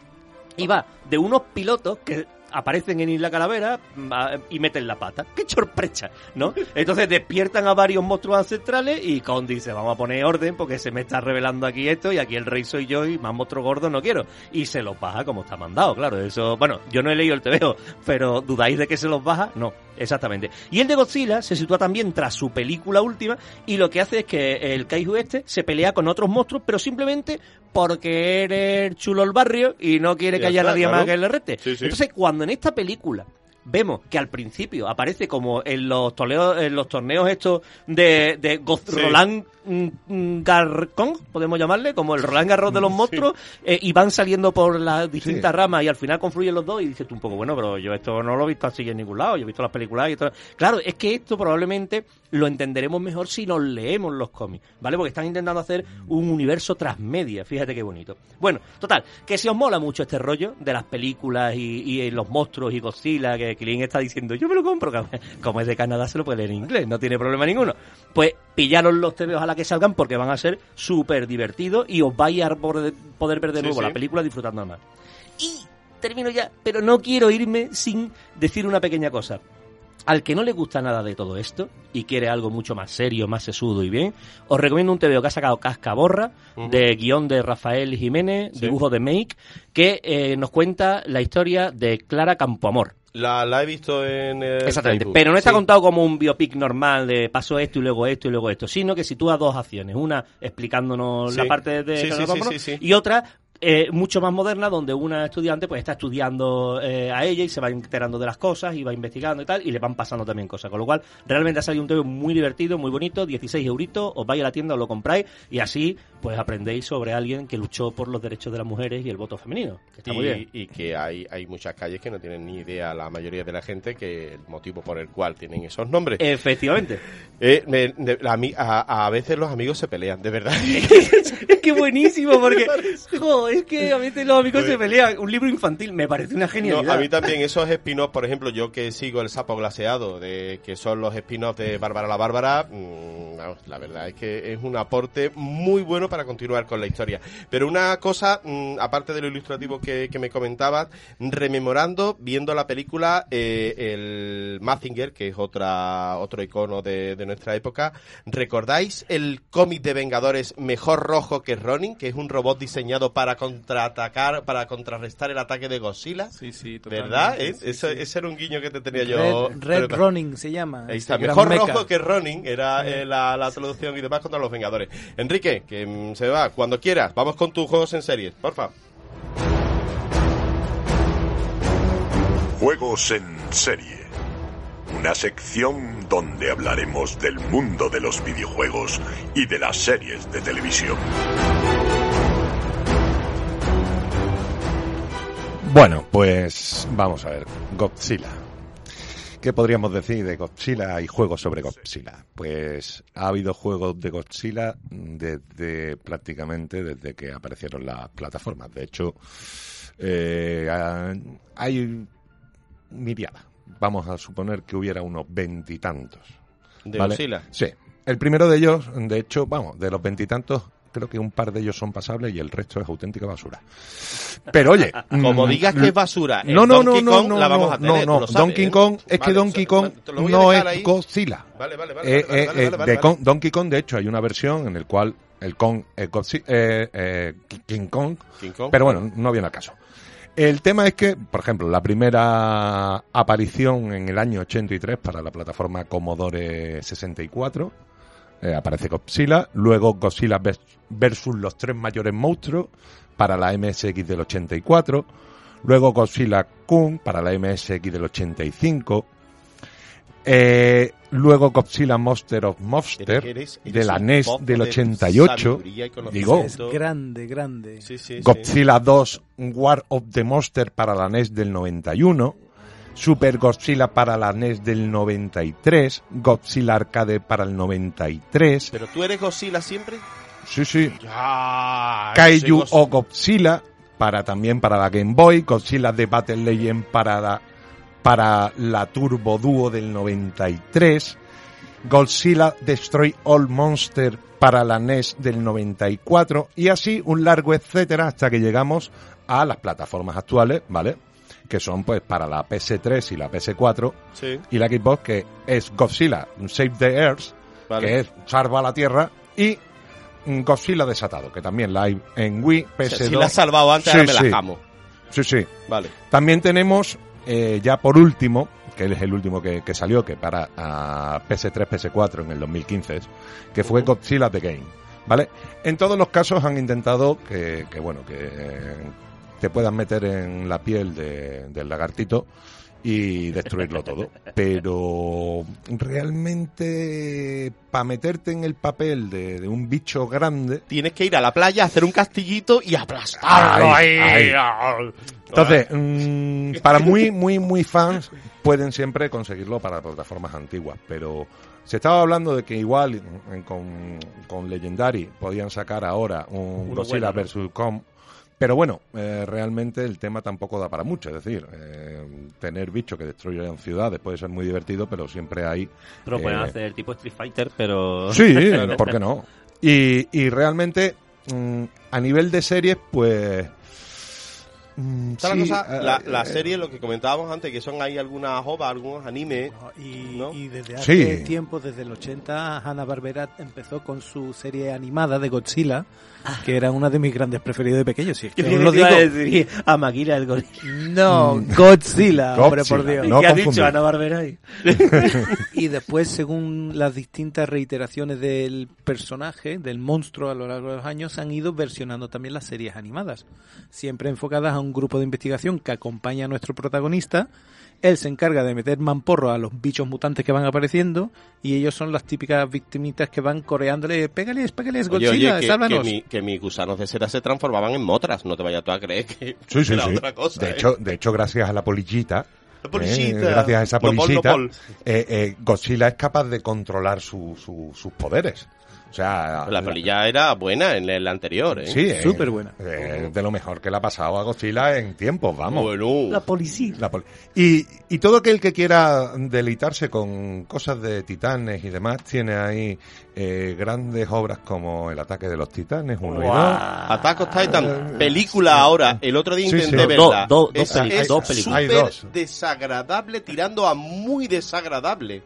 y va de unos pilotos que aparecen en Isla Calavera va, y meten la pata. ¡Qué sorpresa! ¿No? Entonces despiertan a varios monstruos ancestrales y Kong dice, vamos a poner orden porque se me está revelando aquí esto y aquí el rey soy yo y más monstruos gordos no quiero. Y se los baja como está mandado, claro. Eso, bueno, yo no he leído el TVO, pero ¿dudáis de que se los baja? No, exactamente. Y el de Godzilla se sitúa también tras su película última y lo que hace es que el Kaiju este se pelea con otros monstruos, pero simplemente porque eres chulo el barrio y no quiere que haya nadie más que le rete. Sí, sí. Entonces, cuando en esta película vemos que al principio aparece como en los torneos, en los torneos estos de, de Goz- Sí. Roland mm, mm, Garcon, podemos llamarle, como el Roland Garros de los monstruos, eh, y van saliendo por las distintas ramas y al final confluyen los dos y dices tú un poco, bueno, pero yo esto no lo he visto así en ningún lado, yo he visto las películas y esto... Claro, es que esto probablemente lo entenderemos mejor si nos leemos los cómics, ¿vale? Porque están intentando hacer un universo transmedia, fíjate qué bonito. Bueno, total, que si os mola mucho este rollo de las películas y, y los monstruos y Godzilla, que Killing está diciendo, yo me lo compro, como es de Canadá se lo puede leer en inglés, no tiene problema ninguno. Pues pillaros los TVOs a la que salgan porque van a ser súper divertidos y os vais a poder poder ver de Sí, nuevo sí. la película disfrutando más. Y termino ya, pero no quiero irme sin decir una pequeña cosa. Al que no le gusta nada de todo esto y quiere algo mucho más serio, más sesudo y bien, os recomiendo un TVO que ha sacado Cascaborra, Ujú. de guion de Rafael Jiménez, Sí. dibujo de Make, que eh, nos cuenta la historia de Clara Campoamor. La, la he visto en el Exactamente, Facebook. pero no está Sí. contado como un biopic normal de pasó esto y luego esto y luego esto, sino que sitúa dos acciones, una explicándonos Sí. la parte de sí, sí. y otra eh, mucho más moderna donde una estudiante pues está estudiando eh, a ella y se va enterando de las cosas y va investigando y tal y le van pasando también cosas, con lo cual realmente ha salido un TV muy divertido, muy bonito, 16 euritos, os vais a la tienda, os lo compráis y así pues aprendéis sobre alguien que luchó por los derechos de las mujeres y el voto femenino, que está muy bien. Y, y que hay, hay muchas calles que no tienen ni idea la mayoría de la gente que el motivo por el cual tienen esos nombres. Efectivamente. Eh, me- de- a, a, veces los amigos se pelean, de verdad. es que buenísimo, porque jo, es que a veces los amigos se pelean. Un libro infantil me parece una genialidad. No, a mí también esos spin-offs, por ejemplo, yo que sigo el sapo glaseado, de que son los spin-offs de Bárbara la Bárbara, mm, la verdad es que es un aporte muy bueno para continuar con la historia. Pero una cosa, mm, aparte de lo ilustrativo que, que me comentabas, rememorando, viendo la película, eh, el Mazinger, que es otra otro icono de, de nuestra época, ¿recordáis el cómic de Vengadores Mejor Rojo que Ronin, que es un robot diseñado para contraatacar, para contrarrestar el ataque de Godzilla. Sí, sí, ¿Verdad? totalmente, ¿Eh? sí, Eso- sí. Ese era un guiño que te tenía yo. Red, Red Running se llama. Ahí este está, mejor rojo que running era eh, la, la traducción y demás contra los Vengadores. Enrique, que mm, se va cuando quieras. Vamos con tus juegos en series, porfa. Juegos en serie. Una sección donde hablaremos del mundo de los videojuegos y de las series de televisión. Bueno, pues vamos a ver. Godzilla. ¿Qué podríamos decir de Godzilla y juegos sobre Godzilla? Pues ha habido juegos de Godzilla desde prácticamente desde que aparecieron las plataformas. De hecho, eh, ha- hay miriada. Vamos a suponer que hubiera unos veintitantos. ¿De. Godzilla? Sí. El primero de ellos, de hecho, vamos, de los veintitantos, creo que un par de ellos son pasables y el resto es auténtica basura. Pero oye, Como mm, digas que es basura, en no, no, no, no, no, la vamos no, a tener, no, Donkey ¿eh? Kong, es que Donkey Kong no es. Godzilla. Vale, vale, vale, Donkey Kong, de hecho, hay una versión en la cual el Kong es eh, eh, King Kong, King Kong. pero bueno, no viene al caso. El tema es que, por ejemplo, la primera aparición en el año 83 para la plataforma Commodore 64 eh, aparece Godzilla, luego Godzilla vers- versus los tres mayores monstruos para la MSX del 84, luego Godzilla Kung para la MSX del 85, eh, luego Godzilla Monster of Monster Eres- eres de la NES del de 88, sabiduría y conocimiento. digo, Es grande, grande. Sí, sí, sí. Godzilla 2 War of the Monster para la NES del 91, Super Godzilla para la NES del 93, Godzilla Arcade para el 93, Pero tú eres Godzilla siempre. sí, sí, Ya, Kaiju o Godzilla para también para la Game Boy, Godzilla de Battle Legend para la, para la Turbo Duo del 93, Godzilla Destroy All Monster para la NES del 94 y así un largo etcétera hasta que llegamos a las plataformas actuales, ¿vale? Que son pues para la PS3 y la PS4 Sí. y la Xbox que es Godzilla Save the Earth, Vale. que es Salva la Tierra y Godzilla desatado, que también la hay en Wii, PS2. sea, si la has salvado antes, ahora me la jamo. Sí, sí. Vale. También tenemos, eh, ya por último, que es el último que, que salió, que para a PS3, PS4 en el 2015, es, que fue Godzilla The Game. ¿Vale? En todos los casos han intentado que, que bueno, que te puedan meter en la piel de- del lagartito y destruirlo todo. Pero realmente, para meterte en el papel de, de un bicho grande, Tienes que ir a la playa, hacer un castillito y aplastarlo ahí. Entonces, mm, para muy, muy, muy fans, pueden siempre conseguirlo para plataformas antiguas, pero se estaba hablando de que igual mm, con, con Legendary podían sacar ahora un Godzilla bueno, ¿no? vs. Kong, pero bueno, eh, realmente el tema tampoco da para mucho, es decir, eh, tener bichos que destruyan ciudades puede ser muy divertido, pero siempre hay... Pero pueden eh, hacer tipo Street Fighter, pero... Sí, ¿por qué no? Y, y realmente, mm, a nivel de series, pues... mm, ¿Sabes sí, la cosa? eh, La, la eh, serie, lo que comentábamos antes, que son ahí algunas ovas, algunos animes. Y, ¿no? y desde hace Sí. tiempo, desde el 80, Hanna-Barbera empezó con su serie animada de Godzilla, que era una de mis grandes preferidos de pequeño. Si es que os lo digo. a decir a Maquila el gorila. No, Godzilla, hombre, por Godzilla, Dios. no ¿Qué ha dicho Ana Barbera ahí? Y después, según las distintas reiteraciones del personaje, del monstruo a lo largo de los años, han ido versionando también las series animadas, siempre enfocadas a un grupo de investigación que acompaña a nuestro protagonista. Él se encarga de meter mamporro a los bichos mutantes que van apareciendo y ellos son las típicas victimitas que van coreándole, pégales, pégales, Oye, Godzilla, oye, que, sálvanos. que, mi- que mis gusanos de cera se transformaban en motras. No te vayas tú a creer que Sí, sí, era sí. otra cosa. de, ¿eh? hecho, de hecho, gracias a la polillita, La polillita. eh, gracias a esa Lo pol, lo polillita, pol. eh, eh, Godzilla es capaz de controlar su- su- sus poderes. O sea, La polilla era buena en el anterior, ¿eh? Sí, eh, Súper buena. eh, de lo mejor que le ha pasado a Godzilla en tiempos, vamos. Bueno. La policía. La poli- y, y todo aquel que quiera deleitarse con cosas de titanes y demás, tiene ahí eh, grandes obras como El ataque de los titanes, uno y dos. Attack of Titan, película ahora. El otro día Sí, intenté sí. verla. Do- do- dos es peli- es dos películas. Súper desagradable, tirando a muy desagradable.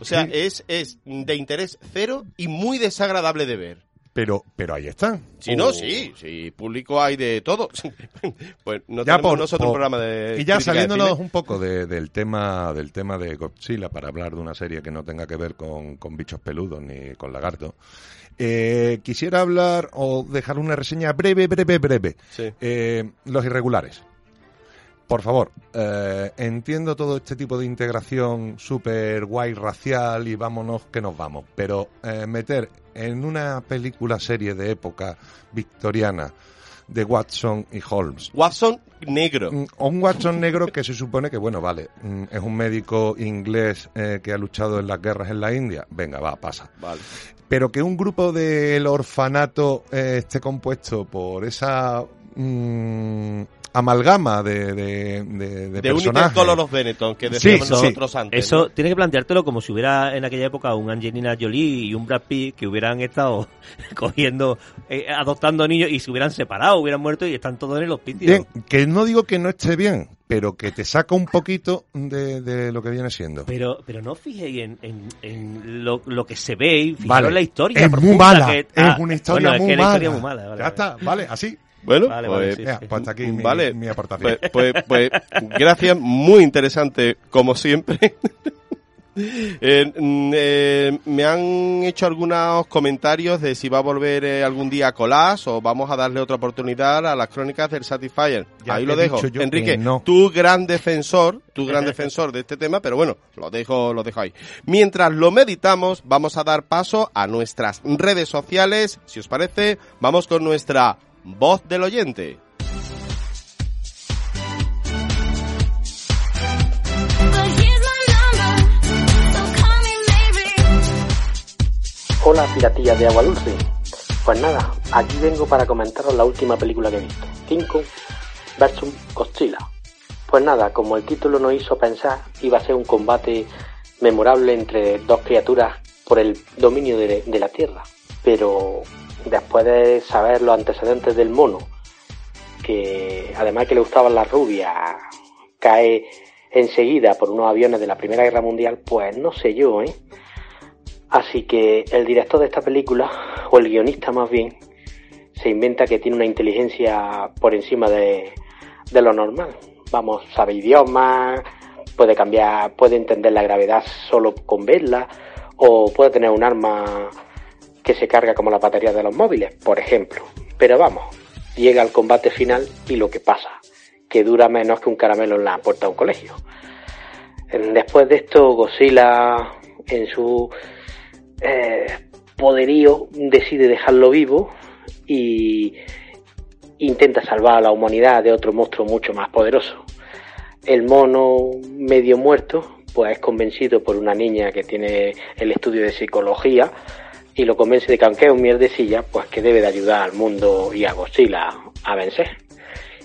O sea, Sí. es, es de interés cero y muy desagradable de ver. Pero, pero ahí están. Si no, Oh. sí, sí, público hay de todo. pues no Ya tenemos por- nosotros un programa de y ya de saliéndonos un poco de- del tema del tema de Godzilla para hablar de una serie que no tenga que ver con, con bichos peludos ni con lagartos eh, quisiera hablar o dejar una reseña breve breve breve Sí. Eh, los irregulares por favor, eh, entiendo todo este tipo de integración súper guay racial y vámonos que nos vamos, pero eh, meter en una película serie de época victoriana de Watson y Holmes. Watson negro. O un Watson negro que se supone que, bueno, vale, mm, es un médico inglés eh, que ha luchado en las guerras en la India. Venga, va, pasa. Vale. Pero que un grupo del orfanato eh, esté compuesto por esa mm, amalgama de, de, de, de De personajes. Color of Benetton, que decíamos sí. nosotros antes. Eso ¿no? tienes que planteártelo como si hubiera en aquella época un Angelina Jolie y un Brad Pitt que hubieran estado cogiendo, eh, adoptando niños y se hubieran separado, hubieran muerto y están todos en el hospicio. Bien, que no digo que no esté bien, pero que te saca un poquito de, de lo que viene siendo. Pero, pero no fijéis en, en, en lo, lo que se ve y fijaros Vale. en la historia. Es muy mala, que- es una historia bueno, es muy que la historia mala. es muy mala. vale, Ya vale. está, vale, así. Bueno, Vale, pues, vale, sí, Mira, sí. pues hasta aquí mi, vale. mi aportación. Pues, pues, pues, gracias, muy interesante, como siempre. Eh, mm, eh, me han hecho algunos comentarios de si va a volver eh, algún día a Colas o vamos a darle otra oportunidad a las crónicas del Satisfyer. Ya Ahí lo dejo. Enrique, no. tú gran defensor, tú gran defensor de este tema, pero bueno, lo dejo, lo dejo ahí. Mientras lo meditamos, vamos a dar paso a nuestras redes sociales. Si os parece, vamos con nuestra voz del oyente. Hola piratillas de agua dulce. Pues nada, aquí vengo para comentaros la última película que he visto, King Kong vs Godzilla. Pues nada, como el título nos hizo pensar, iba a ser un combate memorable entre dos criaturas por el dominio de, de la Tierra. Pero después de saber los antecedentes del mono, que además que le gustaban las rubias, cae enseguida por unos aviones de la Primera Guerra Mundial, pues no sé yo, ¿eh? Así que el director de esta película, o el guionista más bien, se inventa que tiene una inteligencia por encima de, de lo normal. Vamos, sabe idiomas, puede cambiar, puede entender la gravedad solo con verla, o puede tener un arma que se carga como la batería de los móviles, por ejemplo. Pero vamos, llega al combate final y lo que pasa, que dura menos que un caramelo en la puerta de un colegio. Después de esto, Godzilla, en su eh, poderío, decide dejarlo vivo y intenta salvar a la humanidad de otro monstruo mucho más poderoso. El mono medio muerto, pues es convencido por una niña que tiene el estudio de psicología y lo convence de que aunque es un mierdecilla, pues que debe de ayudar al mundo y a Godzilla a vencer.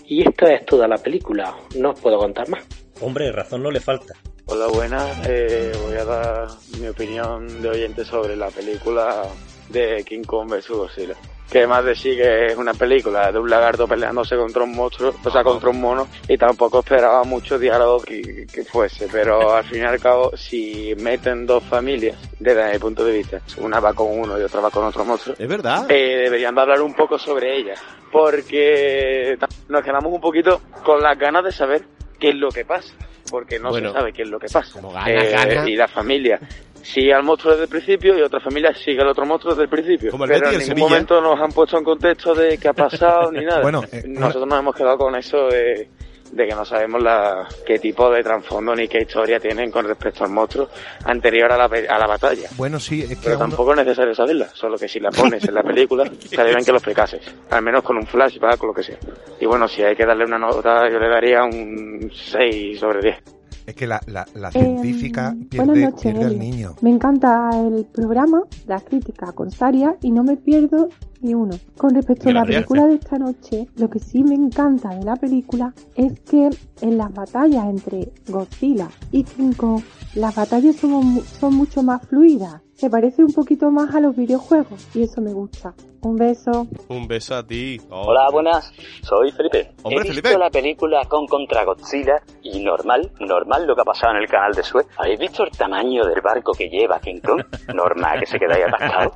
Y esto es toda la película, no os puedo contar más. Hombre, razón no le falta. Hola, buenas. Eh, voy a dar mi opinión de oyente sobre la película de King Kong vs. Godzilla. Que más de sí que es una película de un lagarto peleándose contra un monstruo, o sea, contra un mono, y tampoco esperaba mucho diálogo que, que fuese. Pero al fin y al cabo, si meten dos familias, desde mi punto de vista, una va con uno y otra va con otro monstruo, Es verdad. eh, deberían de hablar un poco sobre ella. Porque nos quedamos un poquito con las ganas de saber qué es lo que pasa. Porque no Bueno, se sabe qué es lo que pasa. ganas, Eh, ganas. Y la familia sigue al monstruo desde el principio y otra familia sigue al otro monstruo desde el principio. Como el Pero en ningún Sevilla. momento nos han puesto en contexto de qué ha pasado ni nada. Bueno, eh, Nosotros nos hemos quedado con eso de, de que no sabemos la, qué tipo de trasfondo ni qué historia tienen con respecto al monstruo anterior a la, a la batalla. Bueno, sí, es que Pero tampoco es necesario saberla, solo que si la pones en la película, estaría bien que lo explicases, al menos con un flashback o lo que sea. Y bueno, si hay que darle una nota, yo le daría un 6 sobre 10. Es que la, la, la Eh, científica buenas pierde, noches, pierde al niño. Me encanta el programa, la crítica con Saria, y no me pierdo y uno. Con respecto a la película de esta noche, lo que sí me encanta de la película es que en las batallas entre Godzilla y King Kong, las batallas son, mu- son mucho más fluidas. Se parece un poquito más a los videojuegos y eso me gusta. Un beso. Un beso a ti. Oh. Hola, buenas. Soy Felipe. Hombre, He visto Felipe. la película con contra Godzilla y normal, normal lo que ha pasado en el canal de Suez. ¿Habéis visto el tamaño del barco que lleva King Kong? Normal que se queda ahí atascado.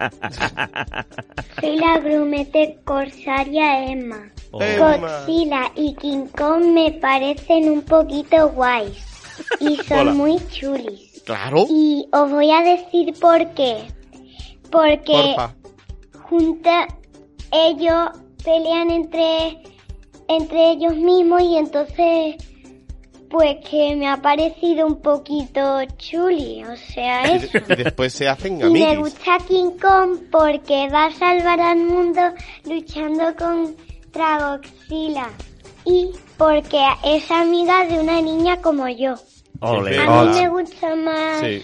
Soy la grumete corsaria Emma. Emma. Godzilla y King Kong me parecen un poquito guays. Y son Hola. muy chulis. Claro. Y os voy a decir por qué. Porque Porfa. junta ellos pelean entre entre ellos mismos y entonces pues que me ha parecido un poquito chuli, o sea, eso. Y después se hacen Y me gusta King Kong porque va a salvar al mundo luchando contra Godzilla. Y porque es amiga de una niña como yo. Ole. A mí me gusta más Sí.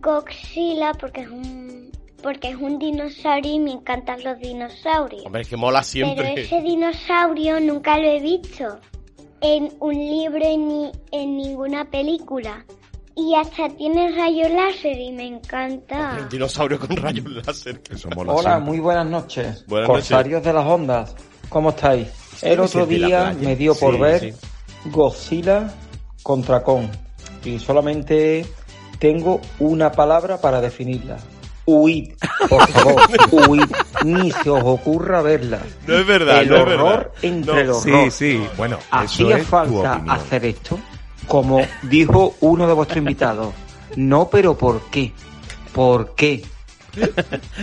Godzilla porque es un porque es un dinosaurio y me encantan los dinosaurios. Hombre, es que mola siempre. Pero ese dinosaurio nunca lo he visto en un libro ni en ninguna película. Y hasta tiene rayos láser y me encanta. Un dinosaurio con rayos láser. Que Hola, muy buenas noches. Buenas Corsarios de las ondas, ¿cómo estáis? El otro día me dio por Sí, ver sí. Godzilla contra Kong y solamente tengo una palabra para definirla. Huid, por favor, huid, ni se os ocurra verla. No es verdad, El no es horror verdad. entre No. el Sí, horror. sí. Bueno, eso hacía es falta hacer esto, como dijo uno de vuestros invitados. No, pero ¿por qué? ¿Por qué?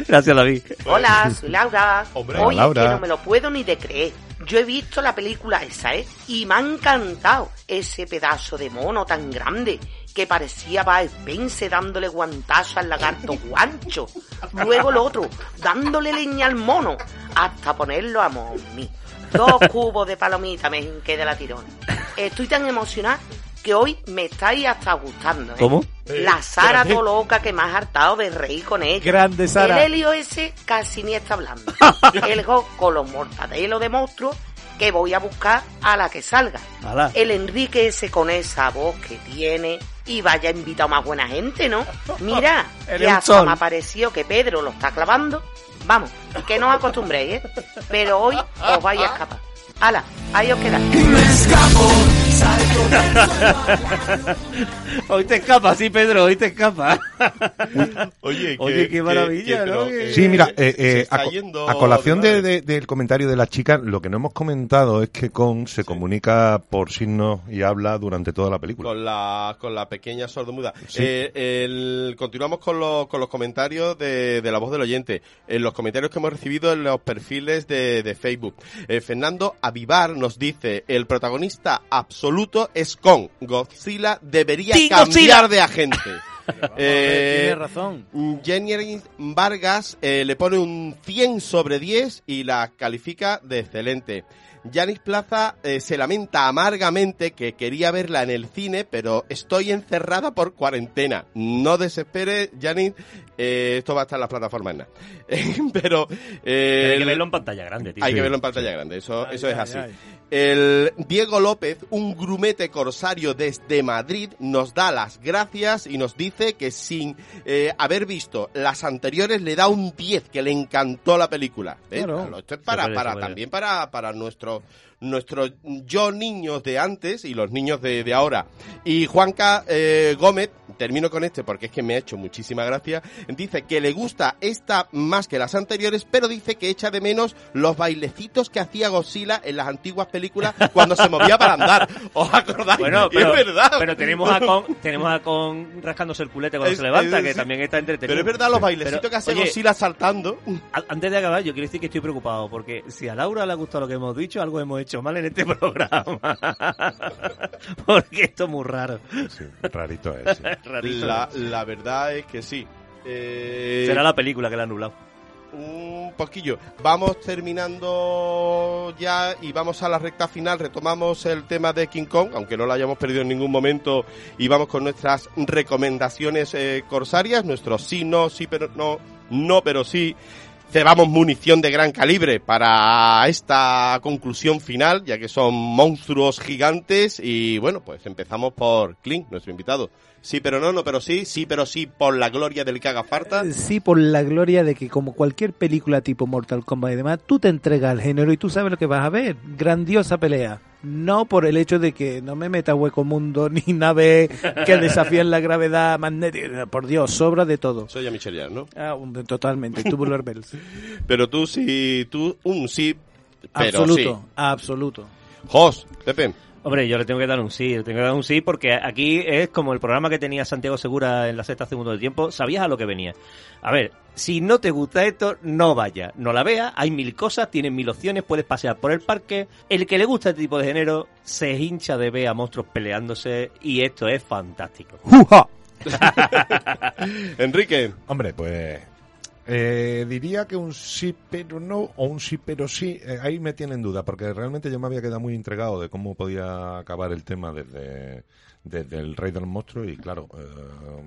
Gracias, David. Hola, soy Laura. Hombre. Oye, Laura. que no me lo puedo ni de creer. Yo he visto la película esa, ¿eh? Y me ha encantado ese pedazo de mono tan grande que parecía Bud Spencer dándole guantazo al lagarto guancho. Luego el otro, dándole leña al mono hasta ponerlo a mí. Dos cubos de palomita me hinqué de la tirón. Estoy tan emocionada que hoy me estáis hasta gustando, ¿eh? ¿Cómo? La Sara todo loca que me has hartado de reír con ella. Grande, Sara. El Helio ese casi ni está hablando. El Go con los mortadelos de monstruos que voy a buscar a la que salga. Ala. El Enrique ese con esa voz que tiene y vaya invitado más buena gente, ¿no? Mira, que un hasta me ha parecido que Pedro lo está clavando. Vamos, que no os acostumbréis, ¿eh? Pero hoy os vais a escapar. Ala, ahí os quedáis. Hoy te escapa, sí, Pedro, hoy te escapa. Oye, Oye, qué maravilla, ¿no? Que- Sí, mira, eh, eh, a, co- yendo a colación de de- de- del comentario de la chica, lo que no hemos comentado es que Kong se comunica por signos y habla durante toda la película. Con la, con la pequeña sordomuda. Sí. Eh, el- continuamos con, los con los comentarios de, de la voz del oyente. En los comentarios que hemos recibido en los perfiles de, de Facebook. Eh, Fernando Avivar nos dice, el protagonista absoluto es Kong. Godzilla debería ¡Sí, cambiar Godzilla! de agente. Eh, Tiene razón. Jenny Vargas eh, le pone un 100 sobre 10 y la califica de excelente. Janis Plaza eh, se lamenta amargamente que quería verla en el cine, pero estoy encerrada por cuarentena. No desespere, Janis, eh, esto va a estar en las plataformas. nada. pero eh, Hay que verlo en pantalla grande, tío. hay que verlo en pantalla grande, eso, eso es ay, así. ay. El Diego López, un grumete corsario desde Madrid, nos da las gracias y nos dice que sin eh, haber visto las anteriores le da un 10, que le encantó la película. Claro. Esto es para, para también para, para nuestro nuestros yo niños de antes y los niños de, de ahora. Y Juanca eh, Gómez, termino con este porque es que me ha hecho muchísima gracia, dice que le gusta esta más que las anteriores, pero dice que echa de menos los bailecitos que hacía Godzilla en las antiguas películas cuando se movía para andar. ¿Os acordáis? Bueno, pero, es verdad. pero tenemos a Con, tenemos a Con rascándose el culete cuando Es- se levanta, es- que sí. también está entretenido. Pero es verdad los bailecitos Pero, que hace oye, Godzilla saltando. Antes de acabar, yo quiero decir que estoy preocupado, porque si a Laura le ha gustado lo que hemos dicho, algo hemos hecho mal en este programa. porque esto es muy raro. Sí, rarito es. sí. Rarito La, es. la verdad es que sí. Eh, Será la película que la ha anulado. un poquillo. Vamos terminando ya y vamos a la recta final. Retomamos el tema de King Kong, aunque no lo hayamos perdido en ningún momento. Y vamos con nuestras recomendaciones eh, corsarias, nuestros sí, no, sí, pero no, no, pero sí. Cebamos munición de gran calibre para esta conclusión final, ya que son monstruos gigantes. Y bueno, pues empezamos por Clint, nuestro invitado. Sí, pero no, no, pero sí, sí, pero sí, por la gloria del que haga falta. Sí, por la gloria de que como cualquier película tipo Mortal Kombat y demás, tú te entregas al género y tú sabes lo que vas a ver. Grandiosa pelea. No por el hecho de que no me meta hueco mundo ni nave que desafíen la gravedad magnética. Por Dios, sobra de todo. Soy a Michelle ¿no? Ah, un- totalmente, Tubular Bells. Pero tú sí, tú un sí, pero absoluto, sí. absoluto. Jos, Pepe. Hombre, yo le tengo que dar un sí, le tengo que dar un sí porque aquí es como el programa que tenía Santiago Segura en la sexta segundo de tiempo, sabías a lo que venía. A ver, si no te gusta esto, no vaya, no la veas, hay mil cosas, tienes mil opciones, puedes pasear por el parque. El que le gusta este tipo de género se hincha de ver a monstruos peleándose y esto es fantástico. Enrique. Hombre, pues eh, diría que un sí pero no o un sí pero sí. eh, ahí me tienen duda porque realmente yo me había quedado muy entregado de cómo podía acabar el tema desde, desde el Rey del Monstruo y claro, eh,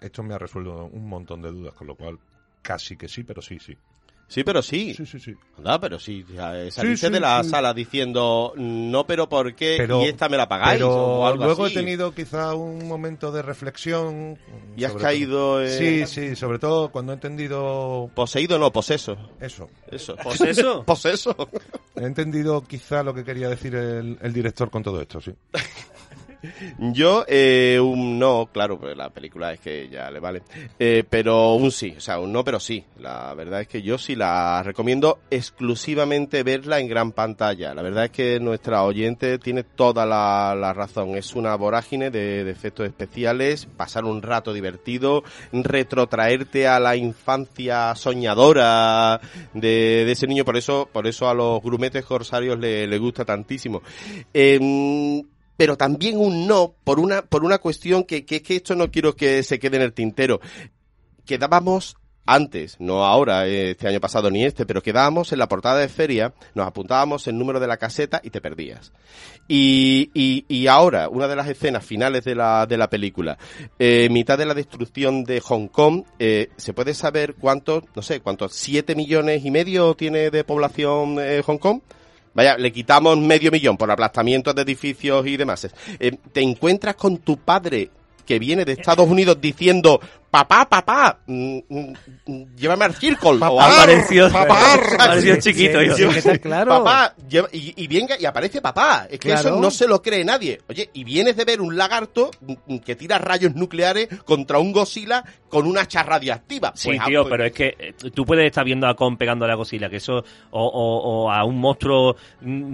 esto me ha resuelto un montón de dudas, con lo cual casi que sí, pero sí, sí. Sí, pero sí. Sí, sí, sí. Anda, pero sí. eh, Saliste Sí, sí, de la sí. sala diciendo, no, pero ¿por qué? Pero, y esta me la pagáis. pero o algo luego así. he tenido quizá un momento de reflexión. Y has caído en- Sí, sí, sobre todo cuando he entendido... Poseído no, poseso. Eso. Eso. ¿Poseso? poseso. He entendido quizá lo que quería decir el, el director con todo esto, sí. Yo, eh, un no, claro, pues la película es que ya le vale. Eh, pero un sí, o sea, un no, pero sí. La verdad es que yo sí la recomiendo exclusivamente verla en gran pantalla. La verdad es que nuestra oyente tiene toda la, razón. Es una vorágine de, de efectos especiales, pasar un rato divertido, retrotraerte a la infancia soñadora de, de ese niño. Por eso, por eso a los grumetes corsarios le, le gusta tantísimo. Em, pero también un no por una por una cuestión que, que es que esto no quiero que se quede en el tintero. Quedábamos antes, no ahora, este año pasado ni este, pero quedábamos en la portada de feria, nos apuntábamos el número de la caseta y te perdías. Y, y, y ahora, una de las escenas finales de la, de la película, eh, mitad de la destrucción de Hong Kong, eh, ¿se puede saber cuántos, no sé, cuántos, siete millones y medio tiene de población eh, Hong Kong? Vaya, le quitamos medio millón por aplastamientos de edificios y demás. Eh, te encuentras con tu padre que viene de Estados Unidos diciendo papá, papá, mm, mm, mm, llévame al círculo. o algo. Apareció- papá, apareció chiquito, Sí, yo. sí, Sí, que está sí. claro. Papá, lleva- y, y venga, y aparece papá. Es que Claro. eso no se lo cree nadie. Oye, y vienes de ver un lagarto que tira rayos nucleares contra un Godzilla con una hacha radiactiva. Sí, Pues, ah, tío, pues- pero es que eh, tú puedes estar viendo a Kong pegándole a Godzilla, que eso, o, o- o a un monstruo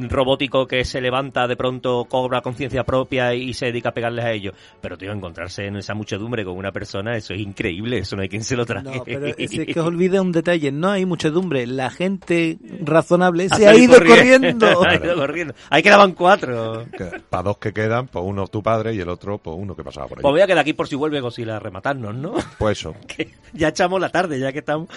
robótico que se levanta de pronto, cobra conciencia propia y se dedica a pegarles a ellos. Pero, tío, encontrarse en esa muchedumbre con una persona, eso es increíble, eso no hay quien se lo trague. No, pero es que os olvida un detalle, no hay muchedumbre, la gente razonable se ha ido corriendo. ha ido corriendo. Ahí quedaban cuatro. Para dos que quedan, pues uno tu padre y el otro, pues uno que pasaba por ahí. Pues voy a quedar aquí por si vuelve Godzilla a rematarnos, ¿no? Pues eso. Que ya echamos la tarde, ya que estamos...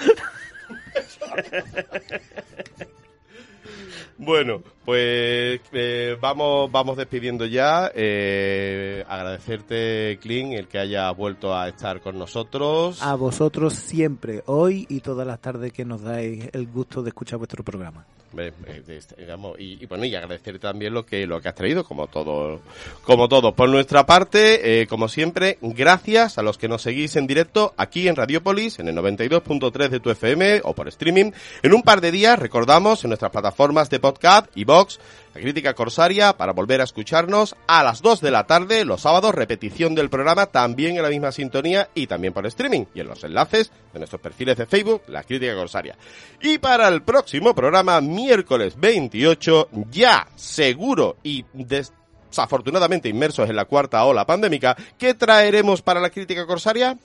Bueno, pues eh, vamos, vamos despidiendo ya. Eh, agradecerte, Clint, el que haya vuelto a estar con nosotros. A vosotros siempre, hoy y todas las tardes que nos dais el gusto de escuchar vuestro programa. Eh, este, digamos, y, y bueno, y agradecer también lo que lo que has traído, como todo, como todo. Por nuestra parte, como siempre, gracias a los que nos seguís en directo aquí en Radiopolis, en el 92.3 de tu FM o por streaming. En un par de días, recordamos, en nuestras plataformas de podcast y la crítica corsaria, para volver a escucharnos a las 2 de la tarde, los sábados, repetición del programa, también en la misma sintonía y también por streaming y en los enlaces de nuestros perfiles de Facebook, la crítica corsaria. Y para el próximo programa, miércoles 28, ya seguro y desafortunadamente inmersos en la cuarta ola pandémica, ¿qué traeremos para la crítica corsaria?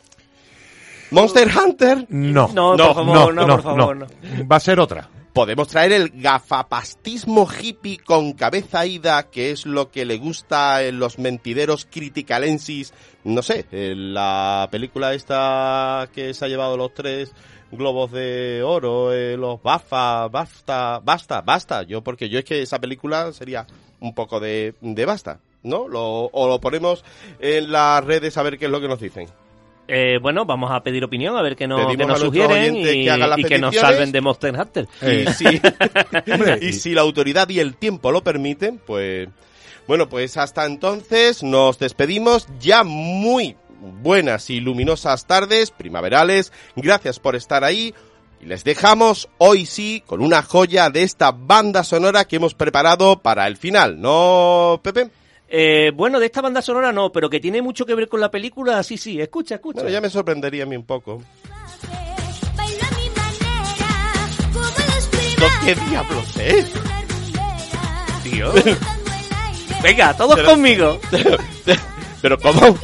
Monster Hunter. No, No, por favor, no, por favor, no. Va a ser otra. Podemos traer el gafapastismo hippie con cabeza ida, que es lo que le gusta en los mentideros criticalensis. No sé, en la película esta que se ha llevado los tres globos de oro, eh, los bafa, basta, basta, basta. Yo, porque yo es que esa película sería un poco de, de basta, ¿no? Lo, o lo ponemos en las redes a ver qué es lo que nos dicen. Eh, bueno, vamos a pedir opinión, a ver qué nos, nos sugieren y, que y nos salven de Monster Hunter. Y si, y si la autoridad y el tiempo lo permiten, pues... Bueno, pues hasta entonces nos despedimos ya muy buenas y luminosas tardes primaverales. Gracias por estar ahí. Y les dejamos hoy sí con una joya de esta banda sonora que hemos preparado para el final, ¿no, Pepe? Eh, bueno, de esta banda sonora no, pero que tiene mucho que ver con la película, sí, sí, escucha, escucha. Bueno, ya me sorprendería a mí un poco. ¿Esto qué diablos es? Tío. Venga, todos Pero- conmigo. Pero ¿cómo?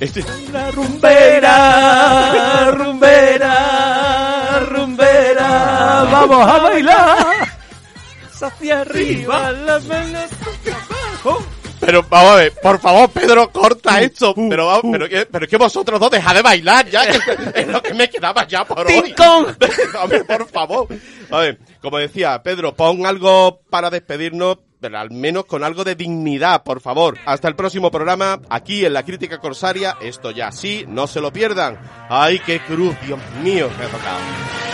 Este- La rumbera, rumbera, rumbera, vamos a bailar. Hacia arriba, las manos Pero vamos a ver, por favor, Pedro, corta esto. pero vamos, pero, que, pero es que vosotros dos dejad de bailar ya, que es lo que me quedaba ya por hoy. Hombre, por favor. A ver, como decía, Pedro, pon algo para despedirnos, pero al menos con algo de dignidad, por favor. Hasta el próximo programa, aquí en la Crítica Corsaria. Esto ya sí, no se lo pierdan. ¡Ay, qué cruz, Dios mío, me ha tocado!